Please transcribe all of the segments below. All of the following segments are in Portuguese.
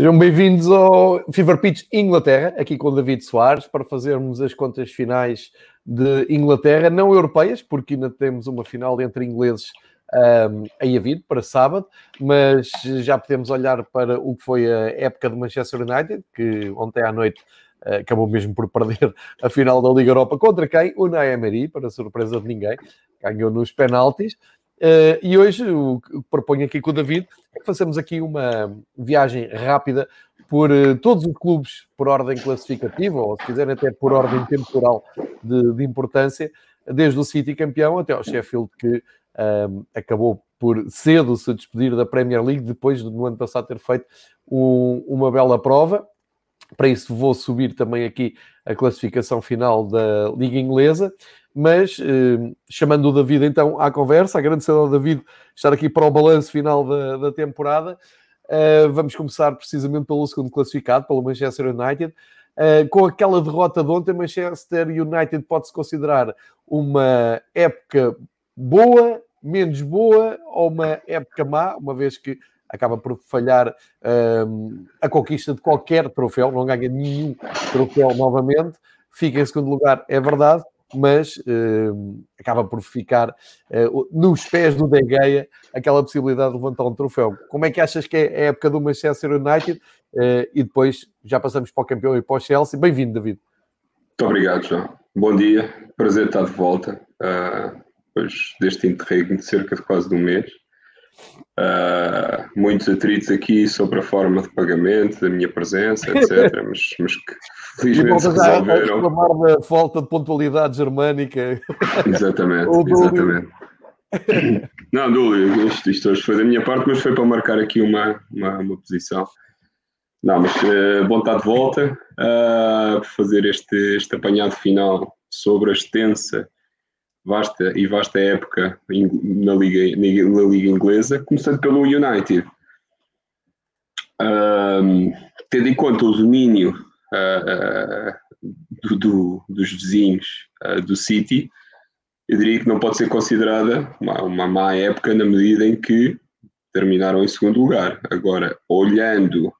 Sejam bem-vindos ao Fever Pitch Inglaterra, aqui com o David Soares, para fazermos as contas finais de Inglaterra, não europeias, porque ainda temos uma final entre ingleses um, aí a vir, para sábado, mas já podemos olhar para o que foi a época do Manchester United, que ontem à noite uh, acabou mesmo por perder a final da Liga Europa contra quem? O Naemeri, para surpresa de ninguém, ganhou nos penaltis. Uh, e hoje o que proponho aqui com o David é que façamos aqui uma viagem rápida por uh, todos os clubes por ordem classificativa, ou se quiserem até por ordem temporal de, de importância, desde o City campeão até ao Sheffield que um, acabou por cedo se despedir da Premier League, depois de no ano passado ter feito um, uma bela prova. Para isso vou subir também aqui a classificação final da Liga Inglesa mas eh, chamando o David então à conversa, agradecendo ao David estar aqui para o balanço final da, da temporada. Uh, vamos começar precisamente pelo segundo classificado, pelo Manchester United. Uh, com aquela derrota de ontem, Manchester United pode-se considerar uma época boa, menos boa ou uma época má, uma vez que acaba por falhar uh, a conquista de qualquer troféu, não ganha nenhum troféu novamente, fica em segundo lugar, é verdade, mas uh, acaba por ficar uh, nos pés do De Gea aquela possibilidade de levantar um troféu. Como é que achas que é a época do Manchester United? Uh, e depois já passamos para o campeão e para o Chelsea. Bem-vindo, David. Muito obrigado, João. Bom dia, prazer estar de volta. depois deste interregno de cerca de quase de um mês. Uh, muitos atritos aqui sobre a forma de pagamento, da minha presença, etc. mas, mas que felizmente se resolveram. reclamar da falta de pontualidade germânica. Exatamente, exatamente. Não, Dúlio, isto, isto hoje foi da minha parte, mas foi para marcar aqui uma, uma, uma posição. Não, mas uh, bom estar de volta uh, fazer este, este apanhado final sobre a extensa vasta e vasta época na Liga, na Liga Inglesa, começando pelo United. Um, tendo em conta o domínio uh, uh, do, do, dos vizinhos uh, do City, eu diria que não pode ser considerada uma, uma má época na medida em que terminaram em segundo lugar. Agora, olhando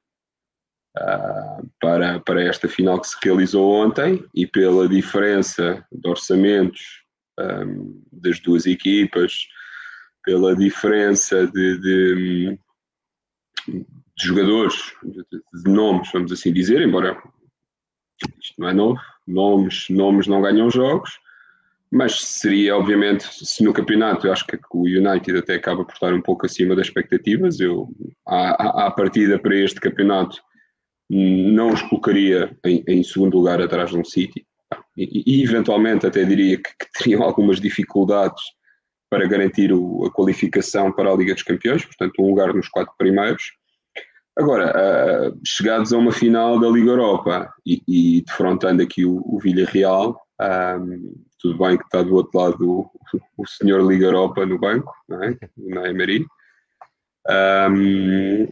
para, para esta final que se realizou ontem e pela diferença de orçamentos um, das duas equipas, pela diferença de, de, de jogadores, de, de, nomes, vamos assim dizer, embora isto não é novo, nomes, nomes não ganham jogos, mas seria obviamente, se no campeonato eu acho que o United até acaba por estar um pouco acima das expectativas, eu à, à partida para este campeonato não os colocaria em, em segundo lugar atrás de um City, e, e eventualmente até diria que, que, teriam algumas dificuldades para garantir o, a qualificação para a Liga dos Campeões, portanto, um lugar nos quatro primeiros. Agora, uh, chegados a uma final da Liga Europa e, e defrontando aqui o, o Villarreal, um, tudo bem que está do outro lado o, o senhor Liga Europa no banco, não é? na Emery. Um,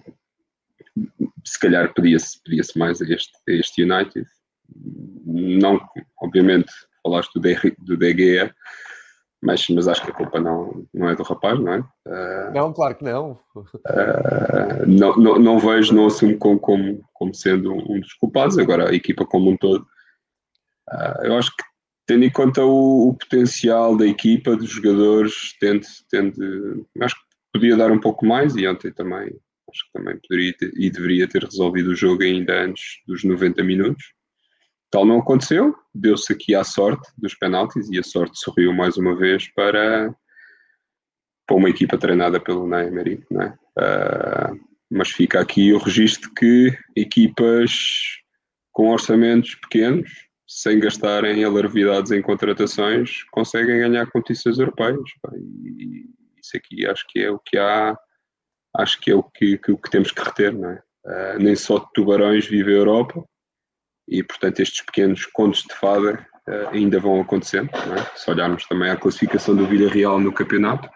se calhar pedia-se pedia mais a este, a este United não, obviamente, falaste do, De, do mas, mas acho que a culpa não, não é do rapaz, não é? Uh, não, claro que não. Uh, não, não. Não vejo, não assumo como, como, como sendo um dos culpados. Agora, a equipa como um todo, uh, eu acho que, tendo em conta o, o, potencial da equipa, dos jogadores, tende, tende, acho que podia dar um pouco mais e ontem também, acho que também poderia ter, e deveria ter resolvido o jogo ainda antes dos 90 minutos. Tal não aconteceu, deu-se aqui a sorte dos penaltis e a sorte sorriu mais uma vez para, para uma equipa treinada pelo Neymar, não é? Uh, mas fica aqui o registro que equipas com orçamentos pequenos, sem gastarem alarvidades em contratações, conseguem ganhar competições europeias. E isso aqui acho que é o que há, acho que é o que, que, que temos que reter, não é? Uh, nem só tubarões vive a Europa, e portanto estes pequenos contos de fada uh, ainda vão acontecendo, é? se olharmos também à classificação do Villarreal no campeonato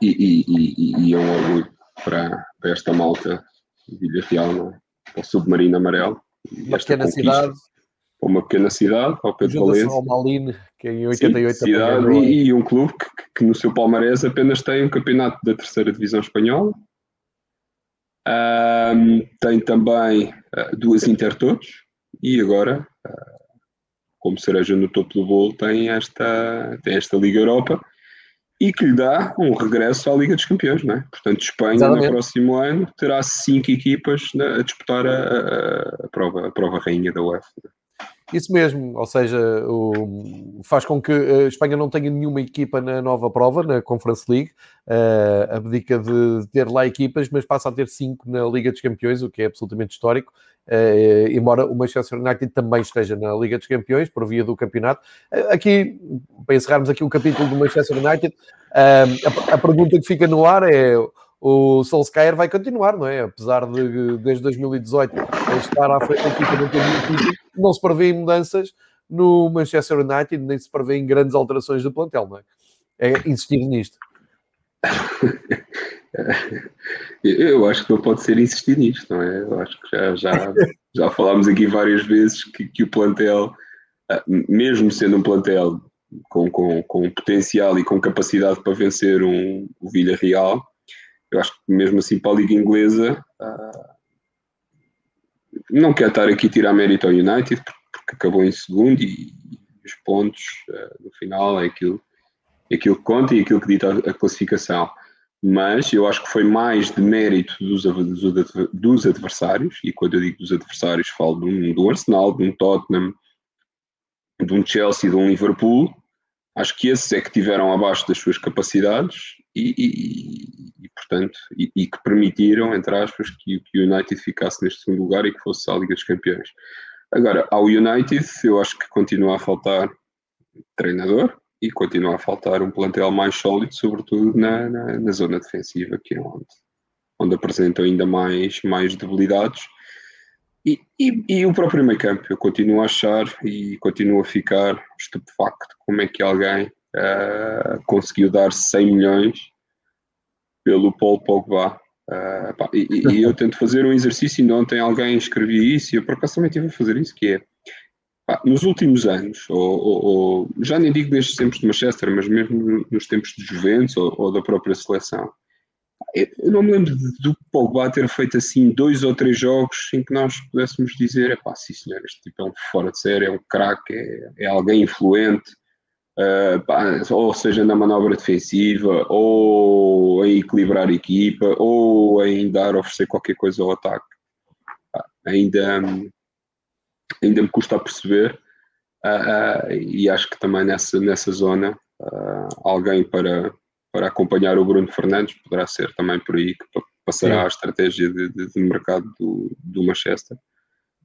e, e, e, e é um orgulho para, para esta malta Villarreal, não é? para o submarino amarelo. Uma pequena cidade. Uma pequena cidade, ao Pedro Valência. ao Maline, que em 88 Sim, cidade e, e, um clube que, que, no seu palmarés apenas tem um campeonato da terceira divisão espanhola, Um, tem também uh, duas Intertotos e agora, uh, como cereja no topo do bolo, tem esta, tem esta Liga Europa e que lhe dá um regresso à Liga dos Campeões, não é? Portanto, Espanha Exatamente. no próximo ano terá cinco equipas a disputar a, a, a, prova, a prova rainha da UEFA. Isso mesmo, ou seja, o, faz com que a Espanha não tenha nenhuma equipa na nova prova, na Conference League, uh, abdica de ter lá equipas, mas passa a ter cinco na Liga dos Campeões, o que é absolutamente histórico, uh, embora o Manchester United também esteja na Liga dos Campeões, por via do campeonato. Uh, aqui, para encerrarmos aqui o capítulo do Manchester United, a, a pergunta que fica no ar é o Solskjaer vai continuar, não é? Apesar de, desde 2018, estar à frente da equipa não muito não se prevê mudanças no Manchester United, nem se prevê em grandes alterações do plantel, não é? É insistir nisto. Eu acho que não pode ser insistir nisto, não é? Eu acho que já, já, já falámos aqui várias vezes que, que o plantel, ah, mesmo sendo um plantel com, com, com potencial e com capacidade para vencer um, o Villarreal, eu acho que mesmo assim para a Liga Inglesa uh, não quero estar aqui a tirar mérito ao United porque, acabou em segundo e, os pontos uh, no final é aquilo, é aquilo que conta e aquilo que dita a, classificação. Mas eu acho que foi mais de mérito dos, dos, adversários, e quando eu digo dos adversários, falo de um, do Arsenal, de um Tottenham, de um Chelsea, de um Liverpool. Acho que esses é que tiveram abaixo das suas capacidades e, e, e portanto, e, e, que permitiram, entre aspas, que, que, o United ficasse neste segundo lugar e que fosse a Liga dos Campeões. Agora, ao United, eu acho que continua a faltar treinador e continua a faltar um plantel mais sólido, sobretudo na, na, na zona defensiva, que é onde, onde apresentam ainda mais, mais debilidades. E, e, e, o próprio meio campo, eu continuo a achar e continuo a ficar estupefacto como é que alguém uh, conseguiu dar 100 milhões pelo Paul Pogba. Uh, pá, e, e, eu tento fazer um exercício, ainda ontem alguém escrevia isso e eu por acaso também estive a fazer isso, que é pá, nos últimos anos, ou, ou, ou, já nem digo destes tempos de Manchester, mas mesmo nos tempos de Juventus ou, ou da própria seleção, eu não me lembro do Pogba ter feito assim dois ou três jogos em que nós pudéssemos dizer: é pá, sim senhor, este tipo é um fora de série, é um craque, é, é alguém influente, Uh, ou seja na manobra defensiva, ou em equilibrar a equipa, ou em dar, oferecer qualquer coisa ao ataque. ainda, ainda me custa a perceber, uh, uh, e acho que também nessa, nessa zona alguém para, para acompanhar o Bruno Fernandes poderá ser também por aí que passará Sim. a estratégia de, de, de mercado do, do Manchester.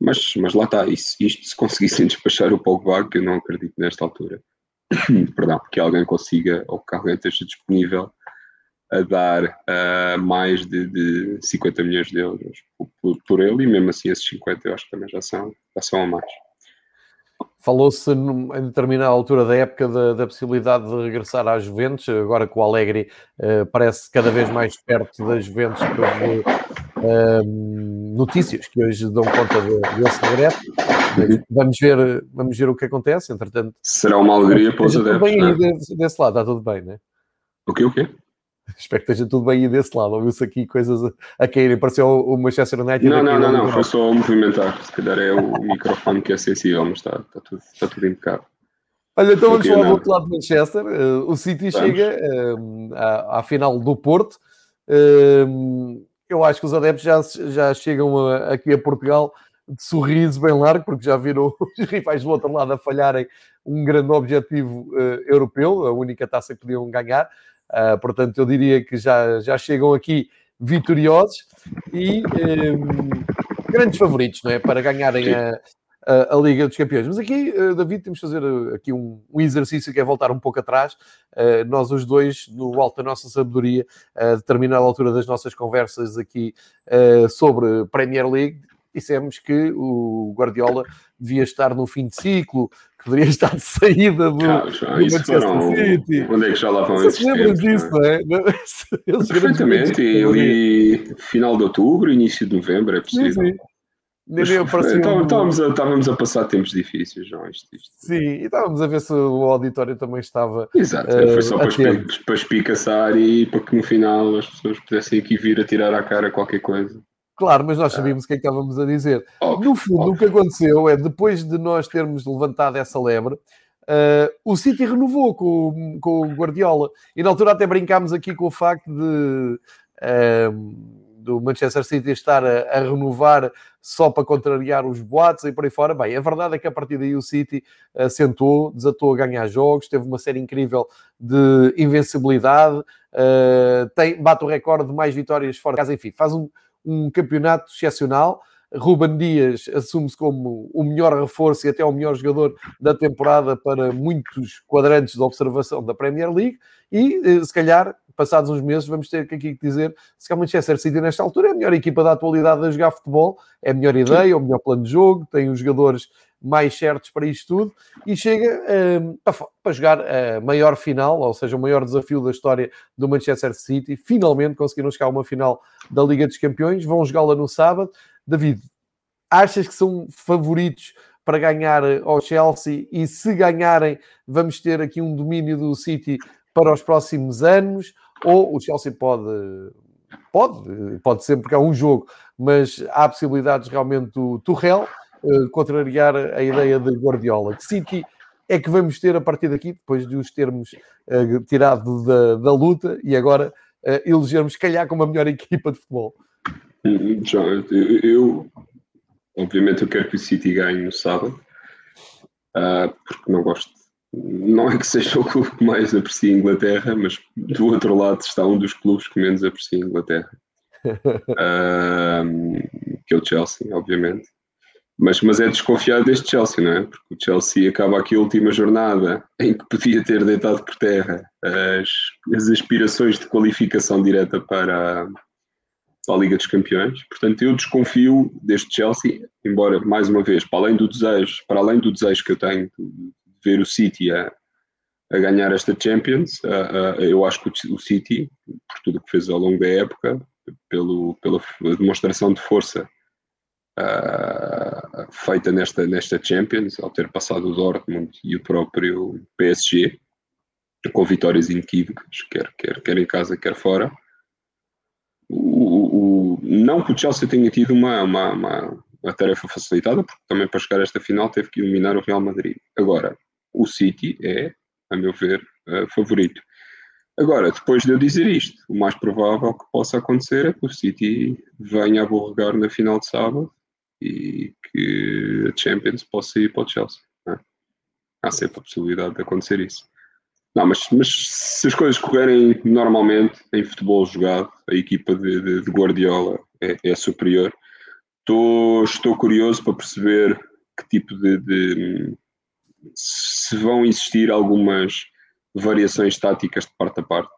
Mas, mas lá está, isto, isto se conseguissem despachar o Pogba, que eu não acredito nesta altura, perdão, que alguém consiga ou que alguém esteja disponível a dar uh, mais de, de 50 milhões de euros por, por, ele e mesmo assim esses 50 eu acho que também já são, já são a mais. Falou-se em determinada altura da época da, da, possibilidade de regressar às Juventus, agora que o Alegre uh, parece cada vez mais perto das Juventus notícias que hoje dão conta de, desse regresso. Vamos ver, vamos ver o que acontece, entretanto. Será uma alegria para os adeptos. bem aí é? desse, desse, lado, está tudo bem, não é? O quê, o quê? Espero que esteja tudo bem aí desse lado. Ouviu-se aqui coisas a, a caírem. Pareceu o Manchester United. Não, não, não, não, foi só movimentar. Se calhar é o microfone que é sensível, mas está, está, tudo, está tudo impecável. Olha, então vamos falar do outro lado de Manchester. Uh, o City vamos. chega uh, à, à, final do Porto. Uh, eu acho que os adeptos já, já chegam a, aqui a Portugal de sorriso bem largo, porque já viram os rivais do outro lado a falharem um grande objetivo uh, europeu, a única taça que podiam ganhar. Uh, portanto, eu diria que já, já chegam aqui vitoriosos e um, ehm, grandes favoritos não é? para ganharem a, a, Liga dos Campeões. Mas aqui, uh, David, temos de fazer aqui um, exercício que é voltar um pouco atrás. Uh, nós, os dois, no alto da nossa sabedoria, a determinada altura das nossas conversas aqui sobre Premier League, dissemos que o Guardiola devia estar no fim de ciclo, que deveria estar de saída do, ah, do Manchester foram... City. Onde é que já lá vão esses tempos? disso, não é? Perfeitamente, eu li final de outubro, início de novembro, é possível. Sim, sim. Estávamos, a, estávamos a passar tempos difíceis, João. Isto, isto. Sim, e estávamos a ver se o auditório também estava. Exato, uh, foi só para, para espicaçar e para que no final as pessoas pudessem aqui vir a tirar à cara qualquer coisa. Claro, mas nós sabíamos o que é que estávamos a dizer. no fundo, o que aconteceu é, depois de nós termos levantado essa lebre, uh, o City renovou com, com o Guardiola. E na altura até brincámos aqui com o facto de... Uh, do Manchester City estar a, a, renovar só para contrariar os boatos e por aí fora. Bem, a verdade é que a partir daí o City assentou, desatou a ganhar jogos, teve uma série incrível de invencibilidade, uh, tem, bate o recorde de mais vitórias fora de casa, enfim, faz um, um campeonato excepcional. Ruben Dias assume-se como o melhor reforço e até o melhor jogador da temporada para muitos quadrantes de observação da Premier League e, eh, se calhar, passados uns meses, vamos ter aqui que dizer se o Manchester City, nesta altura, é a melhor equipa da atualidade a jogar futebol, é a melhor ideia, é o melhor plano de jogo, tem os jogadores mais certos para isto tudo e chega uh, para, para, jogar a maior final, ou seja, o maior desafio da história do Manchester City. Finalmente conseguiram chegar a uma final da Liga dos Campeões, vão jogá-la no sábado. David, achas que são favoritos para ganhar ao Chelsea e se ganharem, vamos ter aqui um domínio do City para os próximos anos? Ou o Chelsea pode, pode, pode ser porque é um jogo, mas há possibilidades realmente do Tuchel uh, contrariar a ideia de Guardiola. Que City é que vamos ter a partir daqui, depois de os termos uh, tirado da, da luta e agora uh, elegermos, calhar, como a melhor equipa de futebol? Já, eu, eu, obviamente, eu quero que o City ganhe no sábado, uh, porque não gosto não é que seja o clube que mais aprecia a Inglaterra, mas do outro lado está um dos clubes que menos aprecia a Inglaterra, que é o Chelsea, obviamente. Mas, mas é desconfiado deste Chelsea, não é? Porque o Chelsea acaba aqui a última jornada em que podia ter deitado por terra as, as aspirações de qualificação direta para a, para a Liga dos Campeões. Portanto, eu desconfio deste Chelsea, embora, mais uma vez, para além do desejo, para além do desejo que eu tenho ver o City a, a ganhar esta Champions. Eu acho que o City, por tudo o que fez ao longo da época, pelo, pela demonstração de força feita nesta, nesta Champions, ao ter passado o Dortmund e o próprio PSG, com vitórias inequívocas, quer, quer, quer em casa, quer fora. O, o, não que o Chelsea tenha tido uma, uma, uma, uma tarefa facilitada, porque também para chegar a esta final teve que eliminar o Real Madrid. Agora, o City é, a meu ver, uh, favorito. Agora, depois de eu dizer isto, o mais provável que possa acontecer é que o City venha a borregar na final de sábado e que a Champions possa ir para o Chelsea. É? Há sempre a possibilidade de acontecer isso. Não, mas, mas se as coisas correrem normalmente em futebol jogado, a equipa de, de, de Guardiola é, é superior. Estou, estou curioso para perceber que tipo de, de se vão existir algumas variações táticas de parte a parte,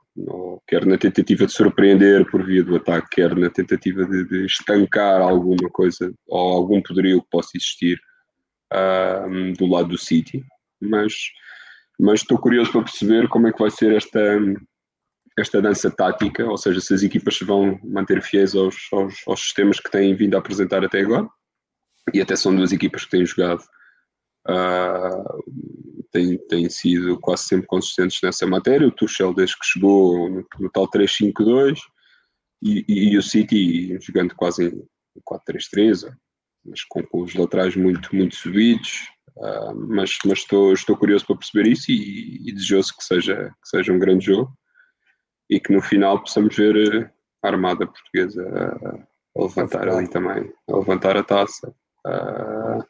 quer na tentativa de surpreender por via do ataque, quer na tentativa de, de estancar alguma coisa ou algum poderio que possa existir uh, do lado do City, mas, mas estou curioso para perceber como é que vai ser esta, esta dança tática, ou seja, se as equipas se vão manter fiéis aos, aos, aos sistemas que têm vindo a apresentar até agora, e até são duas equipas que têm jogado uh, têm, têm sido quase sempre consistentes nessa matéria. O Tuchel, desde que chegou no, no tal 3-5-2, e, e, e, o City jogando quase em 4-3-3, mas com, com, os laterais muito, muito subidos. Uh, mas mas estou, estou curioso para perceber isso e, e desejoso que seja, que seja um grande jogo e que no final possamos ver a armada portuguesa a, a levantar ali também, a levantar a taça. Uh,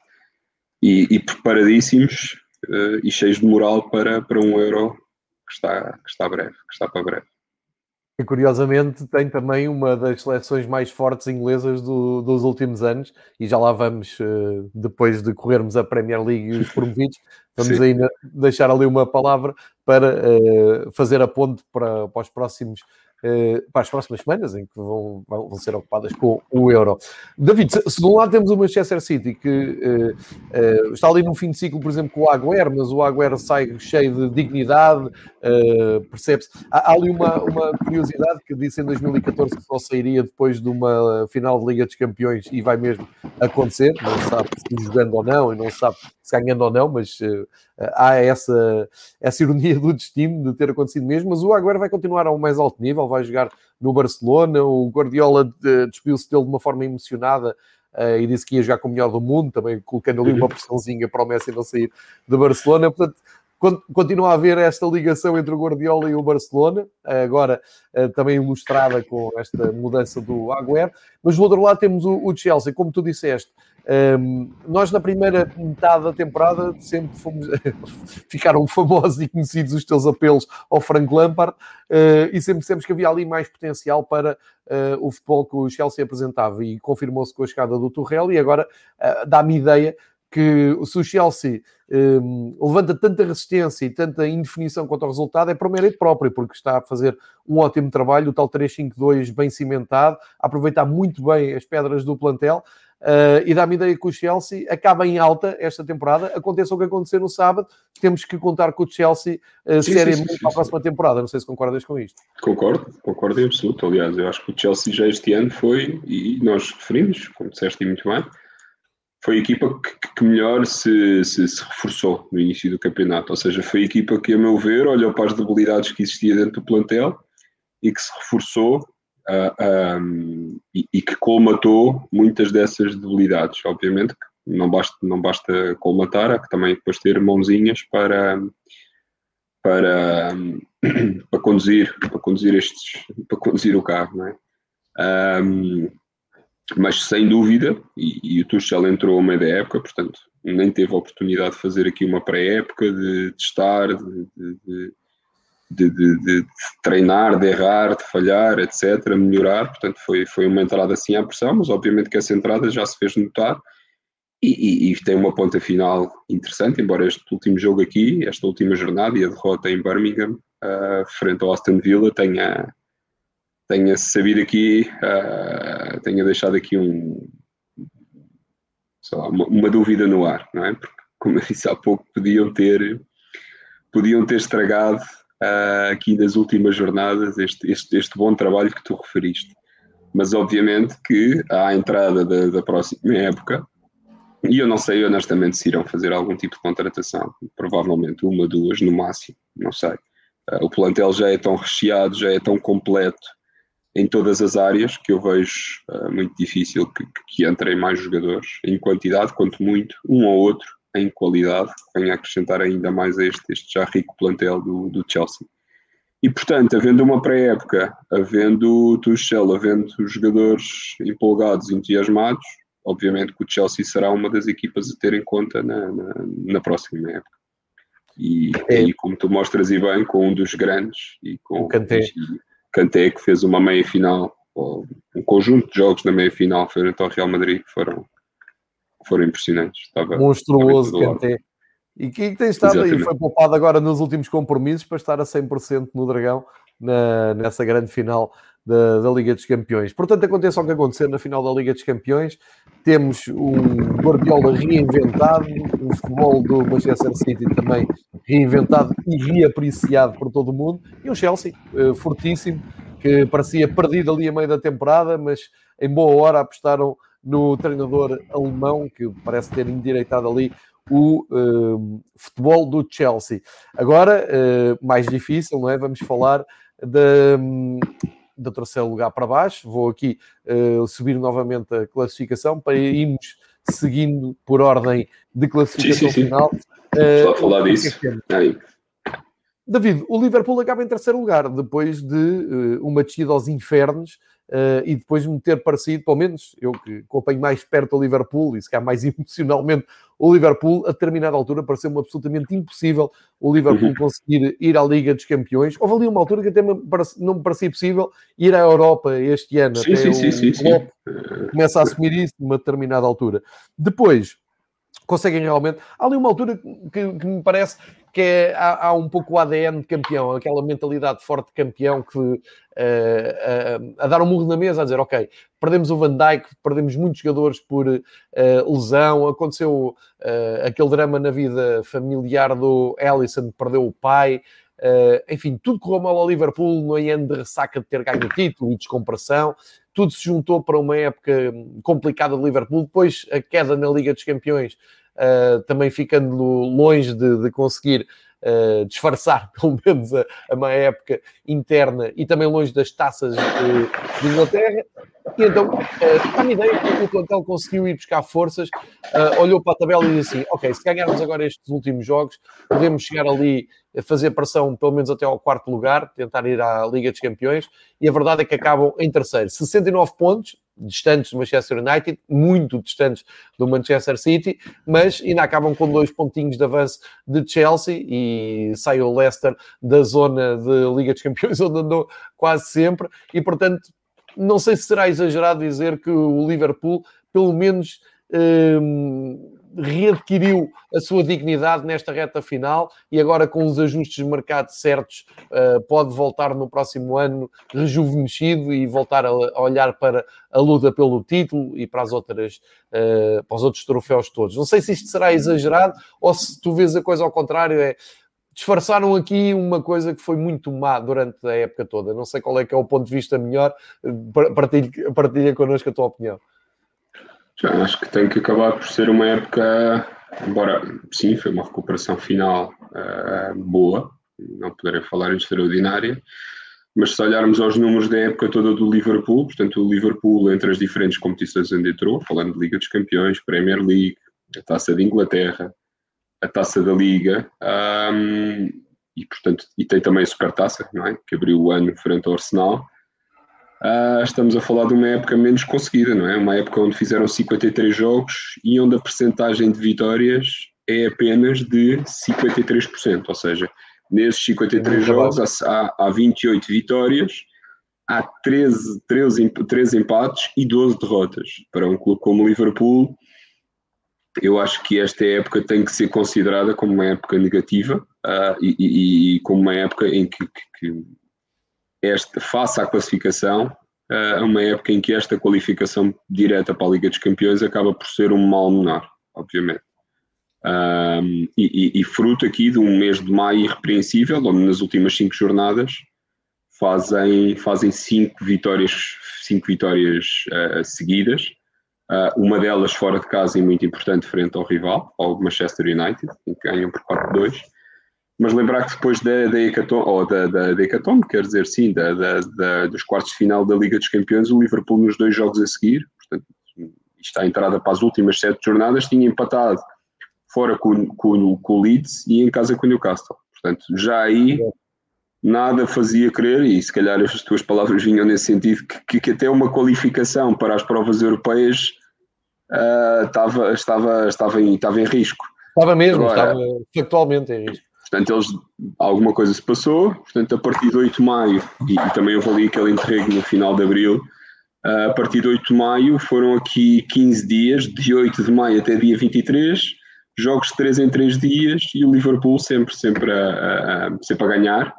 e, e preparadíssimos uh, e cheios de moral para, para um euro que está, que está breve, que está para breve. E curiosamente tem também uma das seleções mais fortes inglesas do, dos últimos anos, e já lá vamos, uh, depois de corrermos a Premier League e os promovidos, vamos ainda deixar ali uma palavra para uh, fazer a ponte para, para os próximos eh, para as próximas semanas, em que vão, vão ser ocupadas com o Euro. David, se, de um lado temos o Manchester City, que uh, uh, está ali no fim de ciclo, por exemplo, com o Agüero, mas o Agüero sai cheio de dignidade, percebe-se. Há, há, ali uma, uma curiosidade que disse em 2014 que só sairia depois de uma final de Liga dos Campeões e vai mesmo acontecer, não sabe se jogando ou não, e não sabe se ganhando ou não, mas há essa, essa ironia do destino de ter acontecido mesmo, mas o Agüero vai continuar ao mais alto nível, vai jogar no Barcelona, o Guardiola despediu-se dele de uma forma emocionada Uh, e disse que ia jogar com o melhor do mundo, também colocando ali uma uhum. pressãozinha para o Messi não sair de Barcelona. Portanto, continua a haver esta ligação entre o Guardiola e o Barcelona, agora eh, também ilustrada com esta mudança do Agüero, mas do outro lado temos o, Chelsea, como tu disseste, ehm, nós na primeira metade da temporada sempre fomos, ficaram famosos e conhecidos os teus apelos ao Frank Lampard uh, e sempre dissemos que havia ali mais potencial para uh, o futebol que o Chelsea apresentava e confirmou-se com a chegada do Torrell e agora uh, dá-me ideia que se o Chelsea um, levanta tanta resistência e tanta indefinição quanto ao resultado, é por mérito próprio, porque está a fazer um ótimo trabalho, o tal 3-5-2 bem cimentado, a aproveitar muito bem as pedras do plantel. Uh, e dá-me ideia que o Chelsea acaba em alta esta temporada. Aconteça o que acontecer no sábado, temos que contar com o Chelsea uh, sim, seriamente sim, sim, para a próxima temporada. Não sei se concordas com isto. Concordo, concordo em absoluto. Aliás, eu acho que o Chelsea já este ano foi, e nós referimos, como disseste muito bem, foi a equipa que, que melhor se, se, se, reforçou no início do campeonato. Ou seja, foi a equipa que, a meu ver, olhou para as debilidades que existia dentro do plantel e que se reforçou uh, ah, um, e, e, que colmatou muitas dessas debilidades. Obviamente que não basta, não basta colmatar, há que também depois ter mãozinhas para, para, para, conduzir, para conduzir estes, para conduzir o carro, não é? Um, mas sem dúvida, e, e o Tuchel entrou a meio da época, portanto, nem teve a oportunidade de fazer aqui uma pré-época, de testar, de, de, de, de, treinar, de errar, de falhar, etc., melhorar. Portanto, foi, foi uma entrada assim à pressão, mas obviamente que essa entrada já se fez notar e, e, e tem uma ponta final interessante, embora este último jogo aqui, esta última jornada e a derrota em Birmingham, uh, frente ao Aston Villa, tenha tenha sabido aqui, uh, tenha deixado aqui um, uma, uma, dúvida no ar, não é? Porque, como eu disse há pouco, podiam ter, podiam ter estragado uh, aqui nas últimas jornadas este, este, este, bom trabalho que tu referiste. Mas obviamente que à entrada da, da próxima época, e eu não sei honestamente se irão fazer algum tipo de contratação, provavelmente uma, duas no máximo, não sei. Uh, o plantel já é tão recheado, já é tão completo, em todas as áreas que eu vejo uh, muito difícil que, que entrem mais jogadores em quantidade, quanto muito, um ou outro em qualidade, a acrescentar ainda mais a este, este já rico plantel do, do Chelsea. E portanto, havendo uma pré-época, havendo o Tuchel, havendo os jogadores empolgados, entusiasmados, obviamente que o Chelsea será uma das equipas a ter em conta na, na, na próxima época. E, é. e como tu mostras e bem, com um dos grandes e com o Kanté. Kanté que fez uma meia final, um conjunto de jogos na meia final frente ao Real Madrid que foram, foram impressionantes. Estava, Monstruoso Kanté. E que tem estado Exatamente. aí, foi poupado agora nos últimos compromissos para estar a 100% no Dragão na, nessa grande final da, da, Liga dos Campeões. Portanto, aconteça o que acontecer na final da Liga dos Campeões, temos um Guardiola reinventado, o futebol do Manchester City também reinventado e reapreciado por todo o mundo, e o Chelsea, uh, fortíssimo, que parecia perdido ali a meio da temporada, mas em boa hora apostaram no treinador alemão, que parece ter endireitado ali o uh, futebol do Chelsea. Agora, uh, mais difícil, não é? Vamos falar da, do terceiro lugar para baixo. Vou aqui uh, subir novamente a classificação para irmos seguindo por ordem de classificação sim, sim, sim. final. Uh, falar disso. É David, o Liverpool acaba em terceiro lugar, depois de uh, uma descida aos infernos uh, e depois de me ter parecido, pelo menos eu que acompanho mais perto o Liverpool e se calhar mais emocionalmente o Liverpool, a determinada altura pareceu-me absolutamente impossível o Liverpool uhum. conseguir ir à Liga dos Campeões. Houve ali uma altura que até não me parecia possível ir à Europa este ano. Sim, até sim, o sim, sim, começa a assumir isso numa determinada altura. Depois, conseguem realmente. Há ali uma altura que, que me parece que é, há, há, um pouco o ADN de campeão, aquela mentalidade forte de campeão que uh, uh, a dar um murro na mesa, a dizer, ok, perdemos o Van Dijk, perdemos muitos jogadores por uh, lesão, aconteceu aquele drama na vida familiar do Ellison, perdeu o pai, enfim, tudo correu mal ao Liverpool no ano de ressaca de ter ganho o título e descompressão, tudo se juntou para uma época complicada de Liverpool, depois a queda na Liga dos Campeões também ficando longe de, de conseguir uh, disfarçar, pelo menos, a, a má época interna e também longe das taças de, de Inglaterra. E então, uh, a ideia que o plantel conseguiu ir buscar forças, uh, olhou para a tabela e disse assim: Ok, se ganharmos agora estes últimos jogos, podemos chegar ali a fazer pressão pelo menos até ao quarto lugar, tentar ir à Liga dos Campeões. E a verdade é que acabam em terceiro, 69 pontos, distantes do Manchester United, muito distantes do Manchester City, mas ainda acabam com dois pontinhos de avanço de Chelsea e sai o Leicester da zona de Liga dos Campeões, onde andou quase sempre, e portanto, não sei se será exagerado dizer que o Liverpool, pelo menos. Hum, readquiriu a sua dignidade nesta reta final e agora com os ajustes de mercado certos uh, pode voltar no próximo ano rejuvenescido e voltar a, olhar para a luta pelo título e para as outras uh, para os outros troféus todos. Não sei se isto será exagerado ou se tu vês a coisa ao contrário é disfarçaram aqui uma coisa que foi muito má durante a época toda. Não sei qual é que é o ponto de vista melhor. Partilha, partilha connosco a tua opinião. Já acho que tem que acabar por ser uma época, embora sim, foi uma recuperação final uh, boa, não poderei falar extraordinária, mas se olharmos aos números da época toda do Liverpool, portanto, o Liverpool entre as diferentes competições onde entrou, falando de Liga dos Campeões, Premier League, a Taça de Inglaterra, a Taça da Liga, um, e portanto, e tem também a Supertaça, não é? Que abriu o ano frente ao Arsenal Uh, estamos a falar de uma época menos conseguida, não é? Uma época onde fizeram 53 jogos e onde a percentagem de vitórias é apenas de 53%, ou seja, nesses 53 jogos há, há 28 vitórias, há 13, 13, 13 empates e 12 derrotas. Para um clube como o Liverpool, eu acho que esta época tem que ser considerada como uma época negativa uh, e, e, e, como uma época em que, que, que esta, face à classificação, uh, uma época em que esta qualificação direta para a Liga dos Campeões acaba por ser um mal menor, obviamente. Um, e, e, e, fruto aqui de um mês de maio irrepreensível, onde nas últimas cinco jornadas fazem, fazem cinco vitórias, cinco vitórias uh, seguidas, uh, uma delas fora de casa e muito importante frente ao rival, ao Manchester United, em que ganham por 4-2 mas lembrar que depois da, da Hecatombe, ou da, da, da Hecatombe, quer dizer, sim, da, da, da, dos quartos de final da Liga dos Campeões, o Liverpool nos dois jogos a seguir, portanto, está a entrada para as últimas sete jornadas, tinha empatado fora com, com, com o Leeds e em casa com o Newcastle. Portanto, já aí nada fazia crer, e se calhar as tuas palavras vinham nesse sentido, que, que até uma qualificação para as provas europeias uh, estava, estava, estava, em, estava em risco. Estava mesmo, Agora, estava factualmente em risco. Portanto, eles, alguma coisa se passou, portanto, a partir de 8 de maio, e, e também houve ali aquele interregno no final de abril, uh, a partir de 8 de maio foram aqui 15 dias, de 8 de maio até dia 23, jogos de 3 em 3 dias e o Liverpool sempre, sempre a, a sempre a ganhar,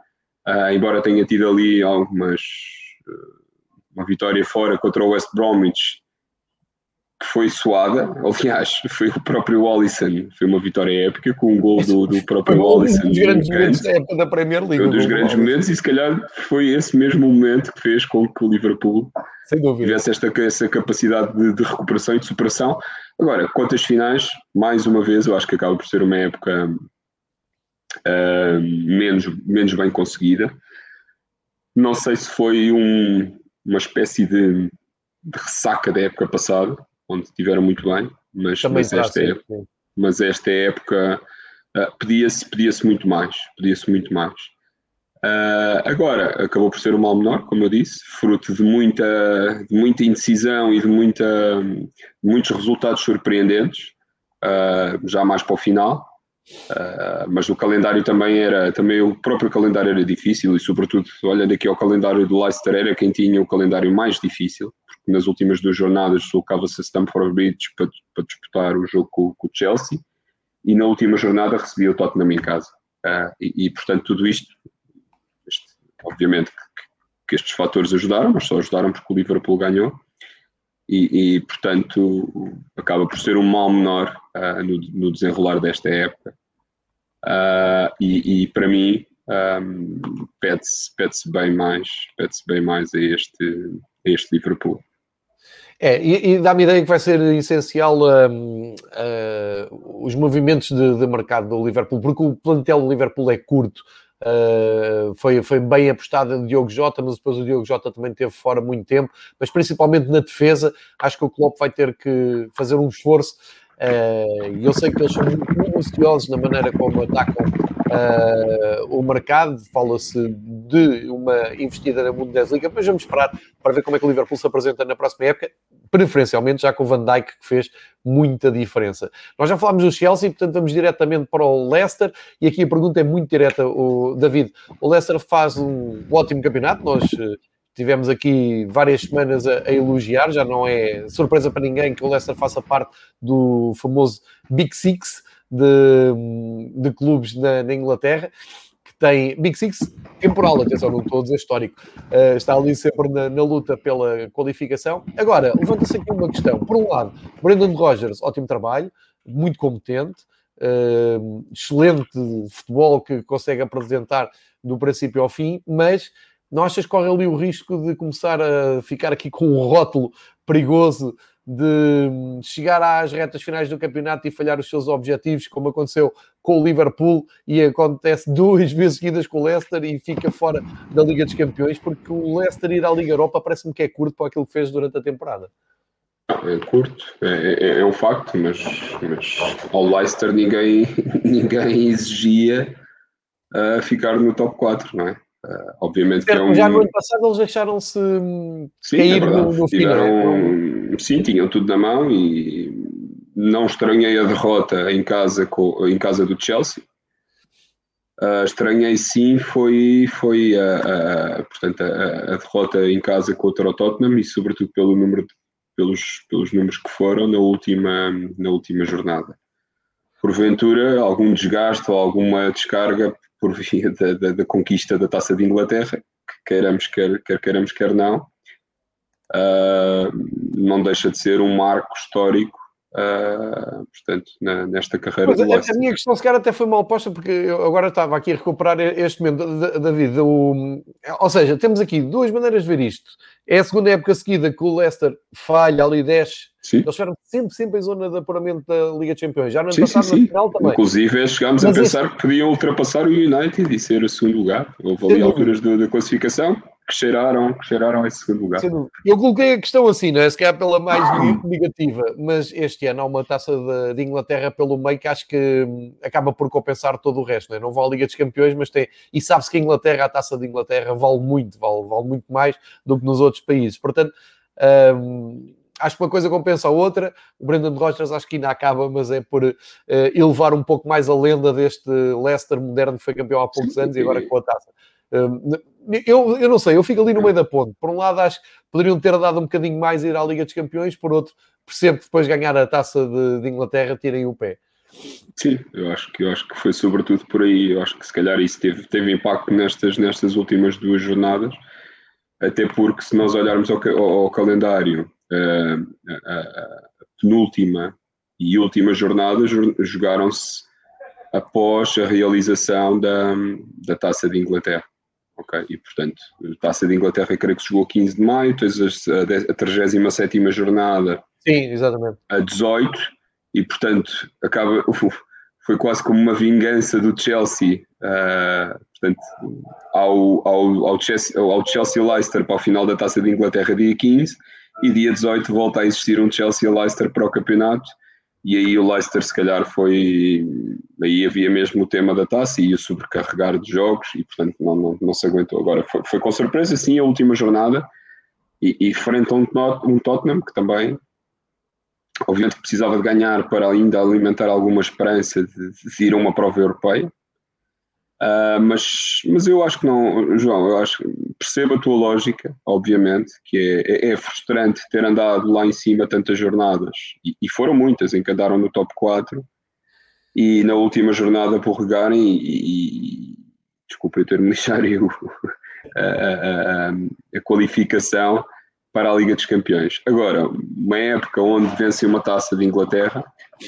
uh, embora tenha tido ali algumas. Uh, uma vitória fora contra o West Bromwich que foi suada. Aliás, foi o próprio Alisson. Foi uma vitória épica com um gol do, do próprio Alisson. Um dos grandes momentos da época da Premier League. Um dos grandes momentos e se calhar foi esse mesmo momento que fez com que o Liverpool tivesse esta, essa capacidade de, de, recuperação e de superação. Agora, quantas finais, mais uma vez, eu acho que acaba por ser uma época uh, menos, menos bem conseguida. Não sei se foi um, uma espécie de, de ressaca da época passada, onde estiveram muito bem, mas, mas esta, época, mas esta época uh, pedia-se pedia muito mais, pedia-se muito mais. Uh, agora, acabou por ser um mal menor, como eu disse, fruto de muita, de muita indecisão e de, muita, muitos resultados surpreendentes, uh, já mais para o final. Uh, mas o calendário também era, também o próprio calendário era difícil e sobretudo, olhando aqui ao calendário do Leicester, era quem tinha o calendário mais difícil, nas últimas duas jornadas deslocava-se a Stamford Bridge para, para, disputar o jogo com, com, o Chelsea e na última jornada recebia o Tottenham em casa. Uh, e, e, portanto tudo isto, obviamente que, que, estes fatores ajudaram, mas só ajudaram porque o Liverpool ganhou e, e portanto acaba por ser um mal menor uh, no, no, desenrolar desta época. Uh, e, e, para mim um, pede-se pede bem mais, pede bem mais a este, a este Liverpool. É, e, e dá-me ideia que vai ser essencial uh, uh, os movimentos de, de, mercado do Liverpool, porque o plantel do Liverpool é curto. Uh, foi, foi bem apostado de Diogo Jota, mas depois o Diogo Jota também teve fora muito tempo, mas principalmente na defesa, acho que o Klopp vai ter que fazer um esforço. E eu sei que eles são muito minuciosos na maneira como atacam uh, o mercado, fala-se de uma investida na Bundesliga, mas vamos esperar para ver como é que o Liverpool se apresenta na próxima época, preferencialmente já com o Van Dijk que fez muita diferença. Nós já falámos do Chelsea, portanto vamos diretamente para o Leicester, e aqui a pergunta é muito direta, o David. O Leicester faz um ótimo campeonato, nós eh, tivemos aqui várias semanas a, a, elogiar, já não é surpresa para ninguém que o Leicester faça parte do famoso Big Six, de, de clubes na, na, Inglaterra, que tem Big Six temporal, atenção, não estou a dizer histórico, uh, está ali sempre na, na, luta pela qualificação. Agora, levanta-se aqui uma questão. Por um lado, Brendan Rodgers, ótimo trabalho, muito competente, uh, excelente futebol que consegue apresentar do princípio ao fim, mas não achas que corre ali o risco de começar a ficar aqui com um rótulo perigoso de chegar às retas finais do campeonato e falhar os seus objetivos, como aconteceu com o Liverpool e acontece duas vezes seguidas com o Leicester e fica fora da Liga dos Campeões, porque o Leicester ir à Liga Europa parece-me que é curto para aquilo que fez durante a temporada. É curto, é, é, é um facto, mas, mas ao Leicester ninguém, ninguém exigia uh, ficar no top 4, não é? Uh, obviamente que é um... Já no ano passado eles deixaram-se cair é no, no Tiveram... É? Sim, tinham tudo na mão e não estranhei a derrota em casa, com, em casa do Chelsea. Uh, estranhei sim foi, foi a, a portanto, a, a, derrota em casa contra o Tottenham e sobretudo pelo número pelos, pelos números que foram na última, na última jornada. Porventura, algum desgaste ou alguma descarga por via da, da, da, conquista da Taça de Inglaterra, que queiramos, quer, quer queiramos, quer não, uh, não deixa de ser um marco histórico Uh, portanto, na, nesta carreira Mas do a, a minha questão, se calhar, até foi mal posta, porque eu agora estava aqui a recuperar este momento, David. O, ou seja, temos aqui duas maneiras de ver isto. É a segunda época seguida que o Leicester falha ali 10 Sim. Eles estiveram sempre, sempre em zona de apuramento da Liga de Campeões. Já no ano sim, passado, sim, na final também. Inclusive, chegámos Mas a pensar esse... que podiam ultrapassar o United e ser o segundo lugar. Houve ali alturas da classificação que cheiraram, que cheiraram esse segundo lugar. Eu coloquei a questão assim, não é? Se calhar pela mais negativa, mas este ano há uma taça de, de, Inglaterra pelo meio que acho que hum, acaba por compensar todo o resto, não é? Não vale a Liga dos Campeões, mas tem. E sabe-se que a Inglaterra, a taça de Inglaterra, vale muito, vale, vale muito mais do que nos outros países. Portanto. Hum, acho que uma coisa compensa a outra. O Brendan Rodgers acho que ainda acaba, mas é por uh, elevar um pouco mais a lenda deste Leicester moderno que foi campeão há poucos anos e agora com a taça. Uh, eu, eu não sei, eu fico ali no meio da ponte. Por um lado, acho que poderiam ter dado um bocadinho mais ir à Liga dos Campeões, por outro, percebo que depois ganhar a taça de, de Inglaterra tirem o pé. Sim, eu acho que eu acho que foi sobretudo por aí. Eu acho que se calhar isso teve, teve impacto nestas, nestas últimas duas jornadas, até porque se nós olharmos ao, ao, calendário a, a, penúltima e última jornada jogaram-se após a realização da, da Taça de Inglaterra. Ok? E, portanto, a Taça de Inglaterra, creio que se jogou 15 de maio, depois a, a 37 jornada Sim, exatamente. a 18, e, portanto, acaba, foi quase como uma vingança do Chelsea, uh, portanto, ao, ao, ao, Chelsea, ao Chelsea Leicester para o final da Taça de Inglaterra, dia 15, e dia 18 volta a existir um Chelsea-Leicester para o campeonato e aí o Leicester se calhar foi aí havia mesmo o tema da taça e o sobrecarregar de jogos e portanto não, não, não se aguentou. Agora foi, foi com surpresa sim a última jornada e, e frente a um, um Tottenham que também obviamente precisava de ganhar para ainda alimentar alguma esperança de, de ir a uma prova europeia Uh, mas, mas eu acho que não, João, eu acho percebo a tua lógica, obviamente, que é, é, é frustrante ter andado lá em cima tantas jornadas, e, e, foram muitas em que andaram no top 4, e na última jornada porregarem e, e desculpa eu ter-me deixar eu, a, a, a, a, qualificação para a Liga dos Campeões. Agora, uma época onde vencem uma taça de Inglaterra,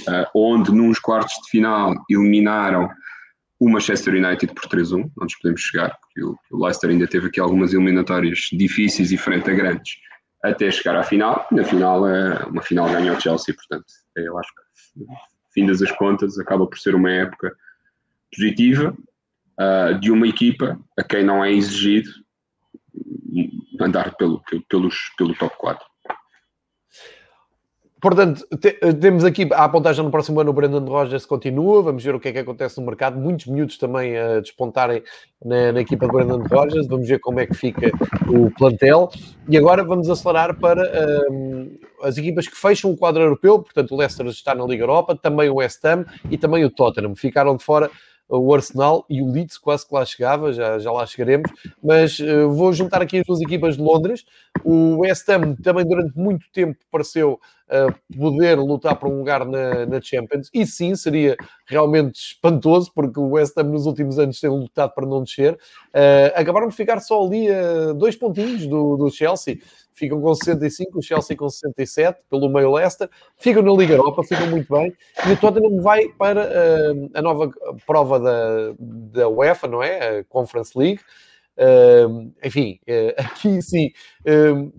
uh, onde nos quartos de final eliminaram o Manchester United por 3-1, onde podemos chegar, porque o, Leicester ainda teve aqui algumas eliminatórias difíceis e frente a grandes, até chegar à final. Na final, é uma final ganha o Chelsea, portanto, eu acho que, fim das contas, acaba por ser uma época positiva uh, de uma equipa a quem não é exigido andar pelo, pelos, pelo top 4. Portanto, te, temos aqui a apontagem no próximo ano o Brandon Rogers continua, vamos ver o que é que acontece no mercado, muitos miúdos também a despontarem na, na equipa de Brandon Rogers, vamos ver como é que fica o plantel, e agora vamos acelerar para um, as equipas que fecham o quadro europeu, portanto o Leicester está na Liga Europa, também o West Ham e também o Tottenham, ficaram de fora o Arsenal e o Leeds quase que lá chegava, já, já lá chegaremos, mas uh, vou juntar aqui as duas equipas de Londres. O West Ham também durante muito tempo pareceu uh, poder lutar por um lugar na, na, Champions, e sim, seria realmente espantoso, porque o West Ham nos últimos anos tem lutado para não descer. Uh, acabaram de ficar só ali a dois pontinhos do, do Chelsea, ficam com 65, o Chelsea com 67, pelo meio Leicester, ficam na Liga Europa, ficam muito bem, e o Tottenham vai para uh, a nova prova da, da UEFA, não é? A Conference League. Uh, enfim, uh, aqui sim, uh,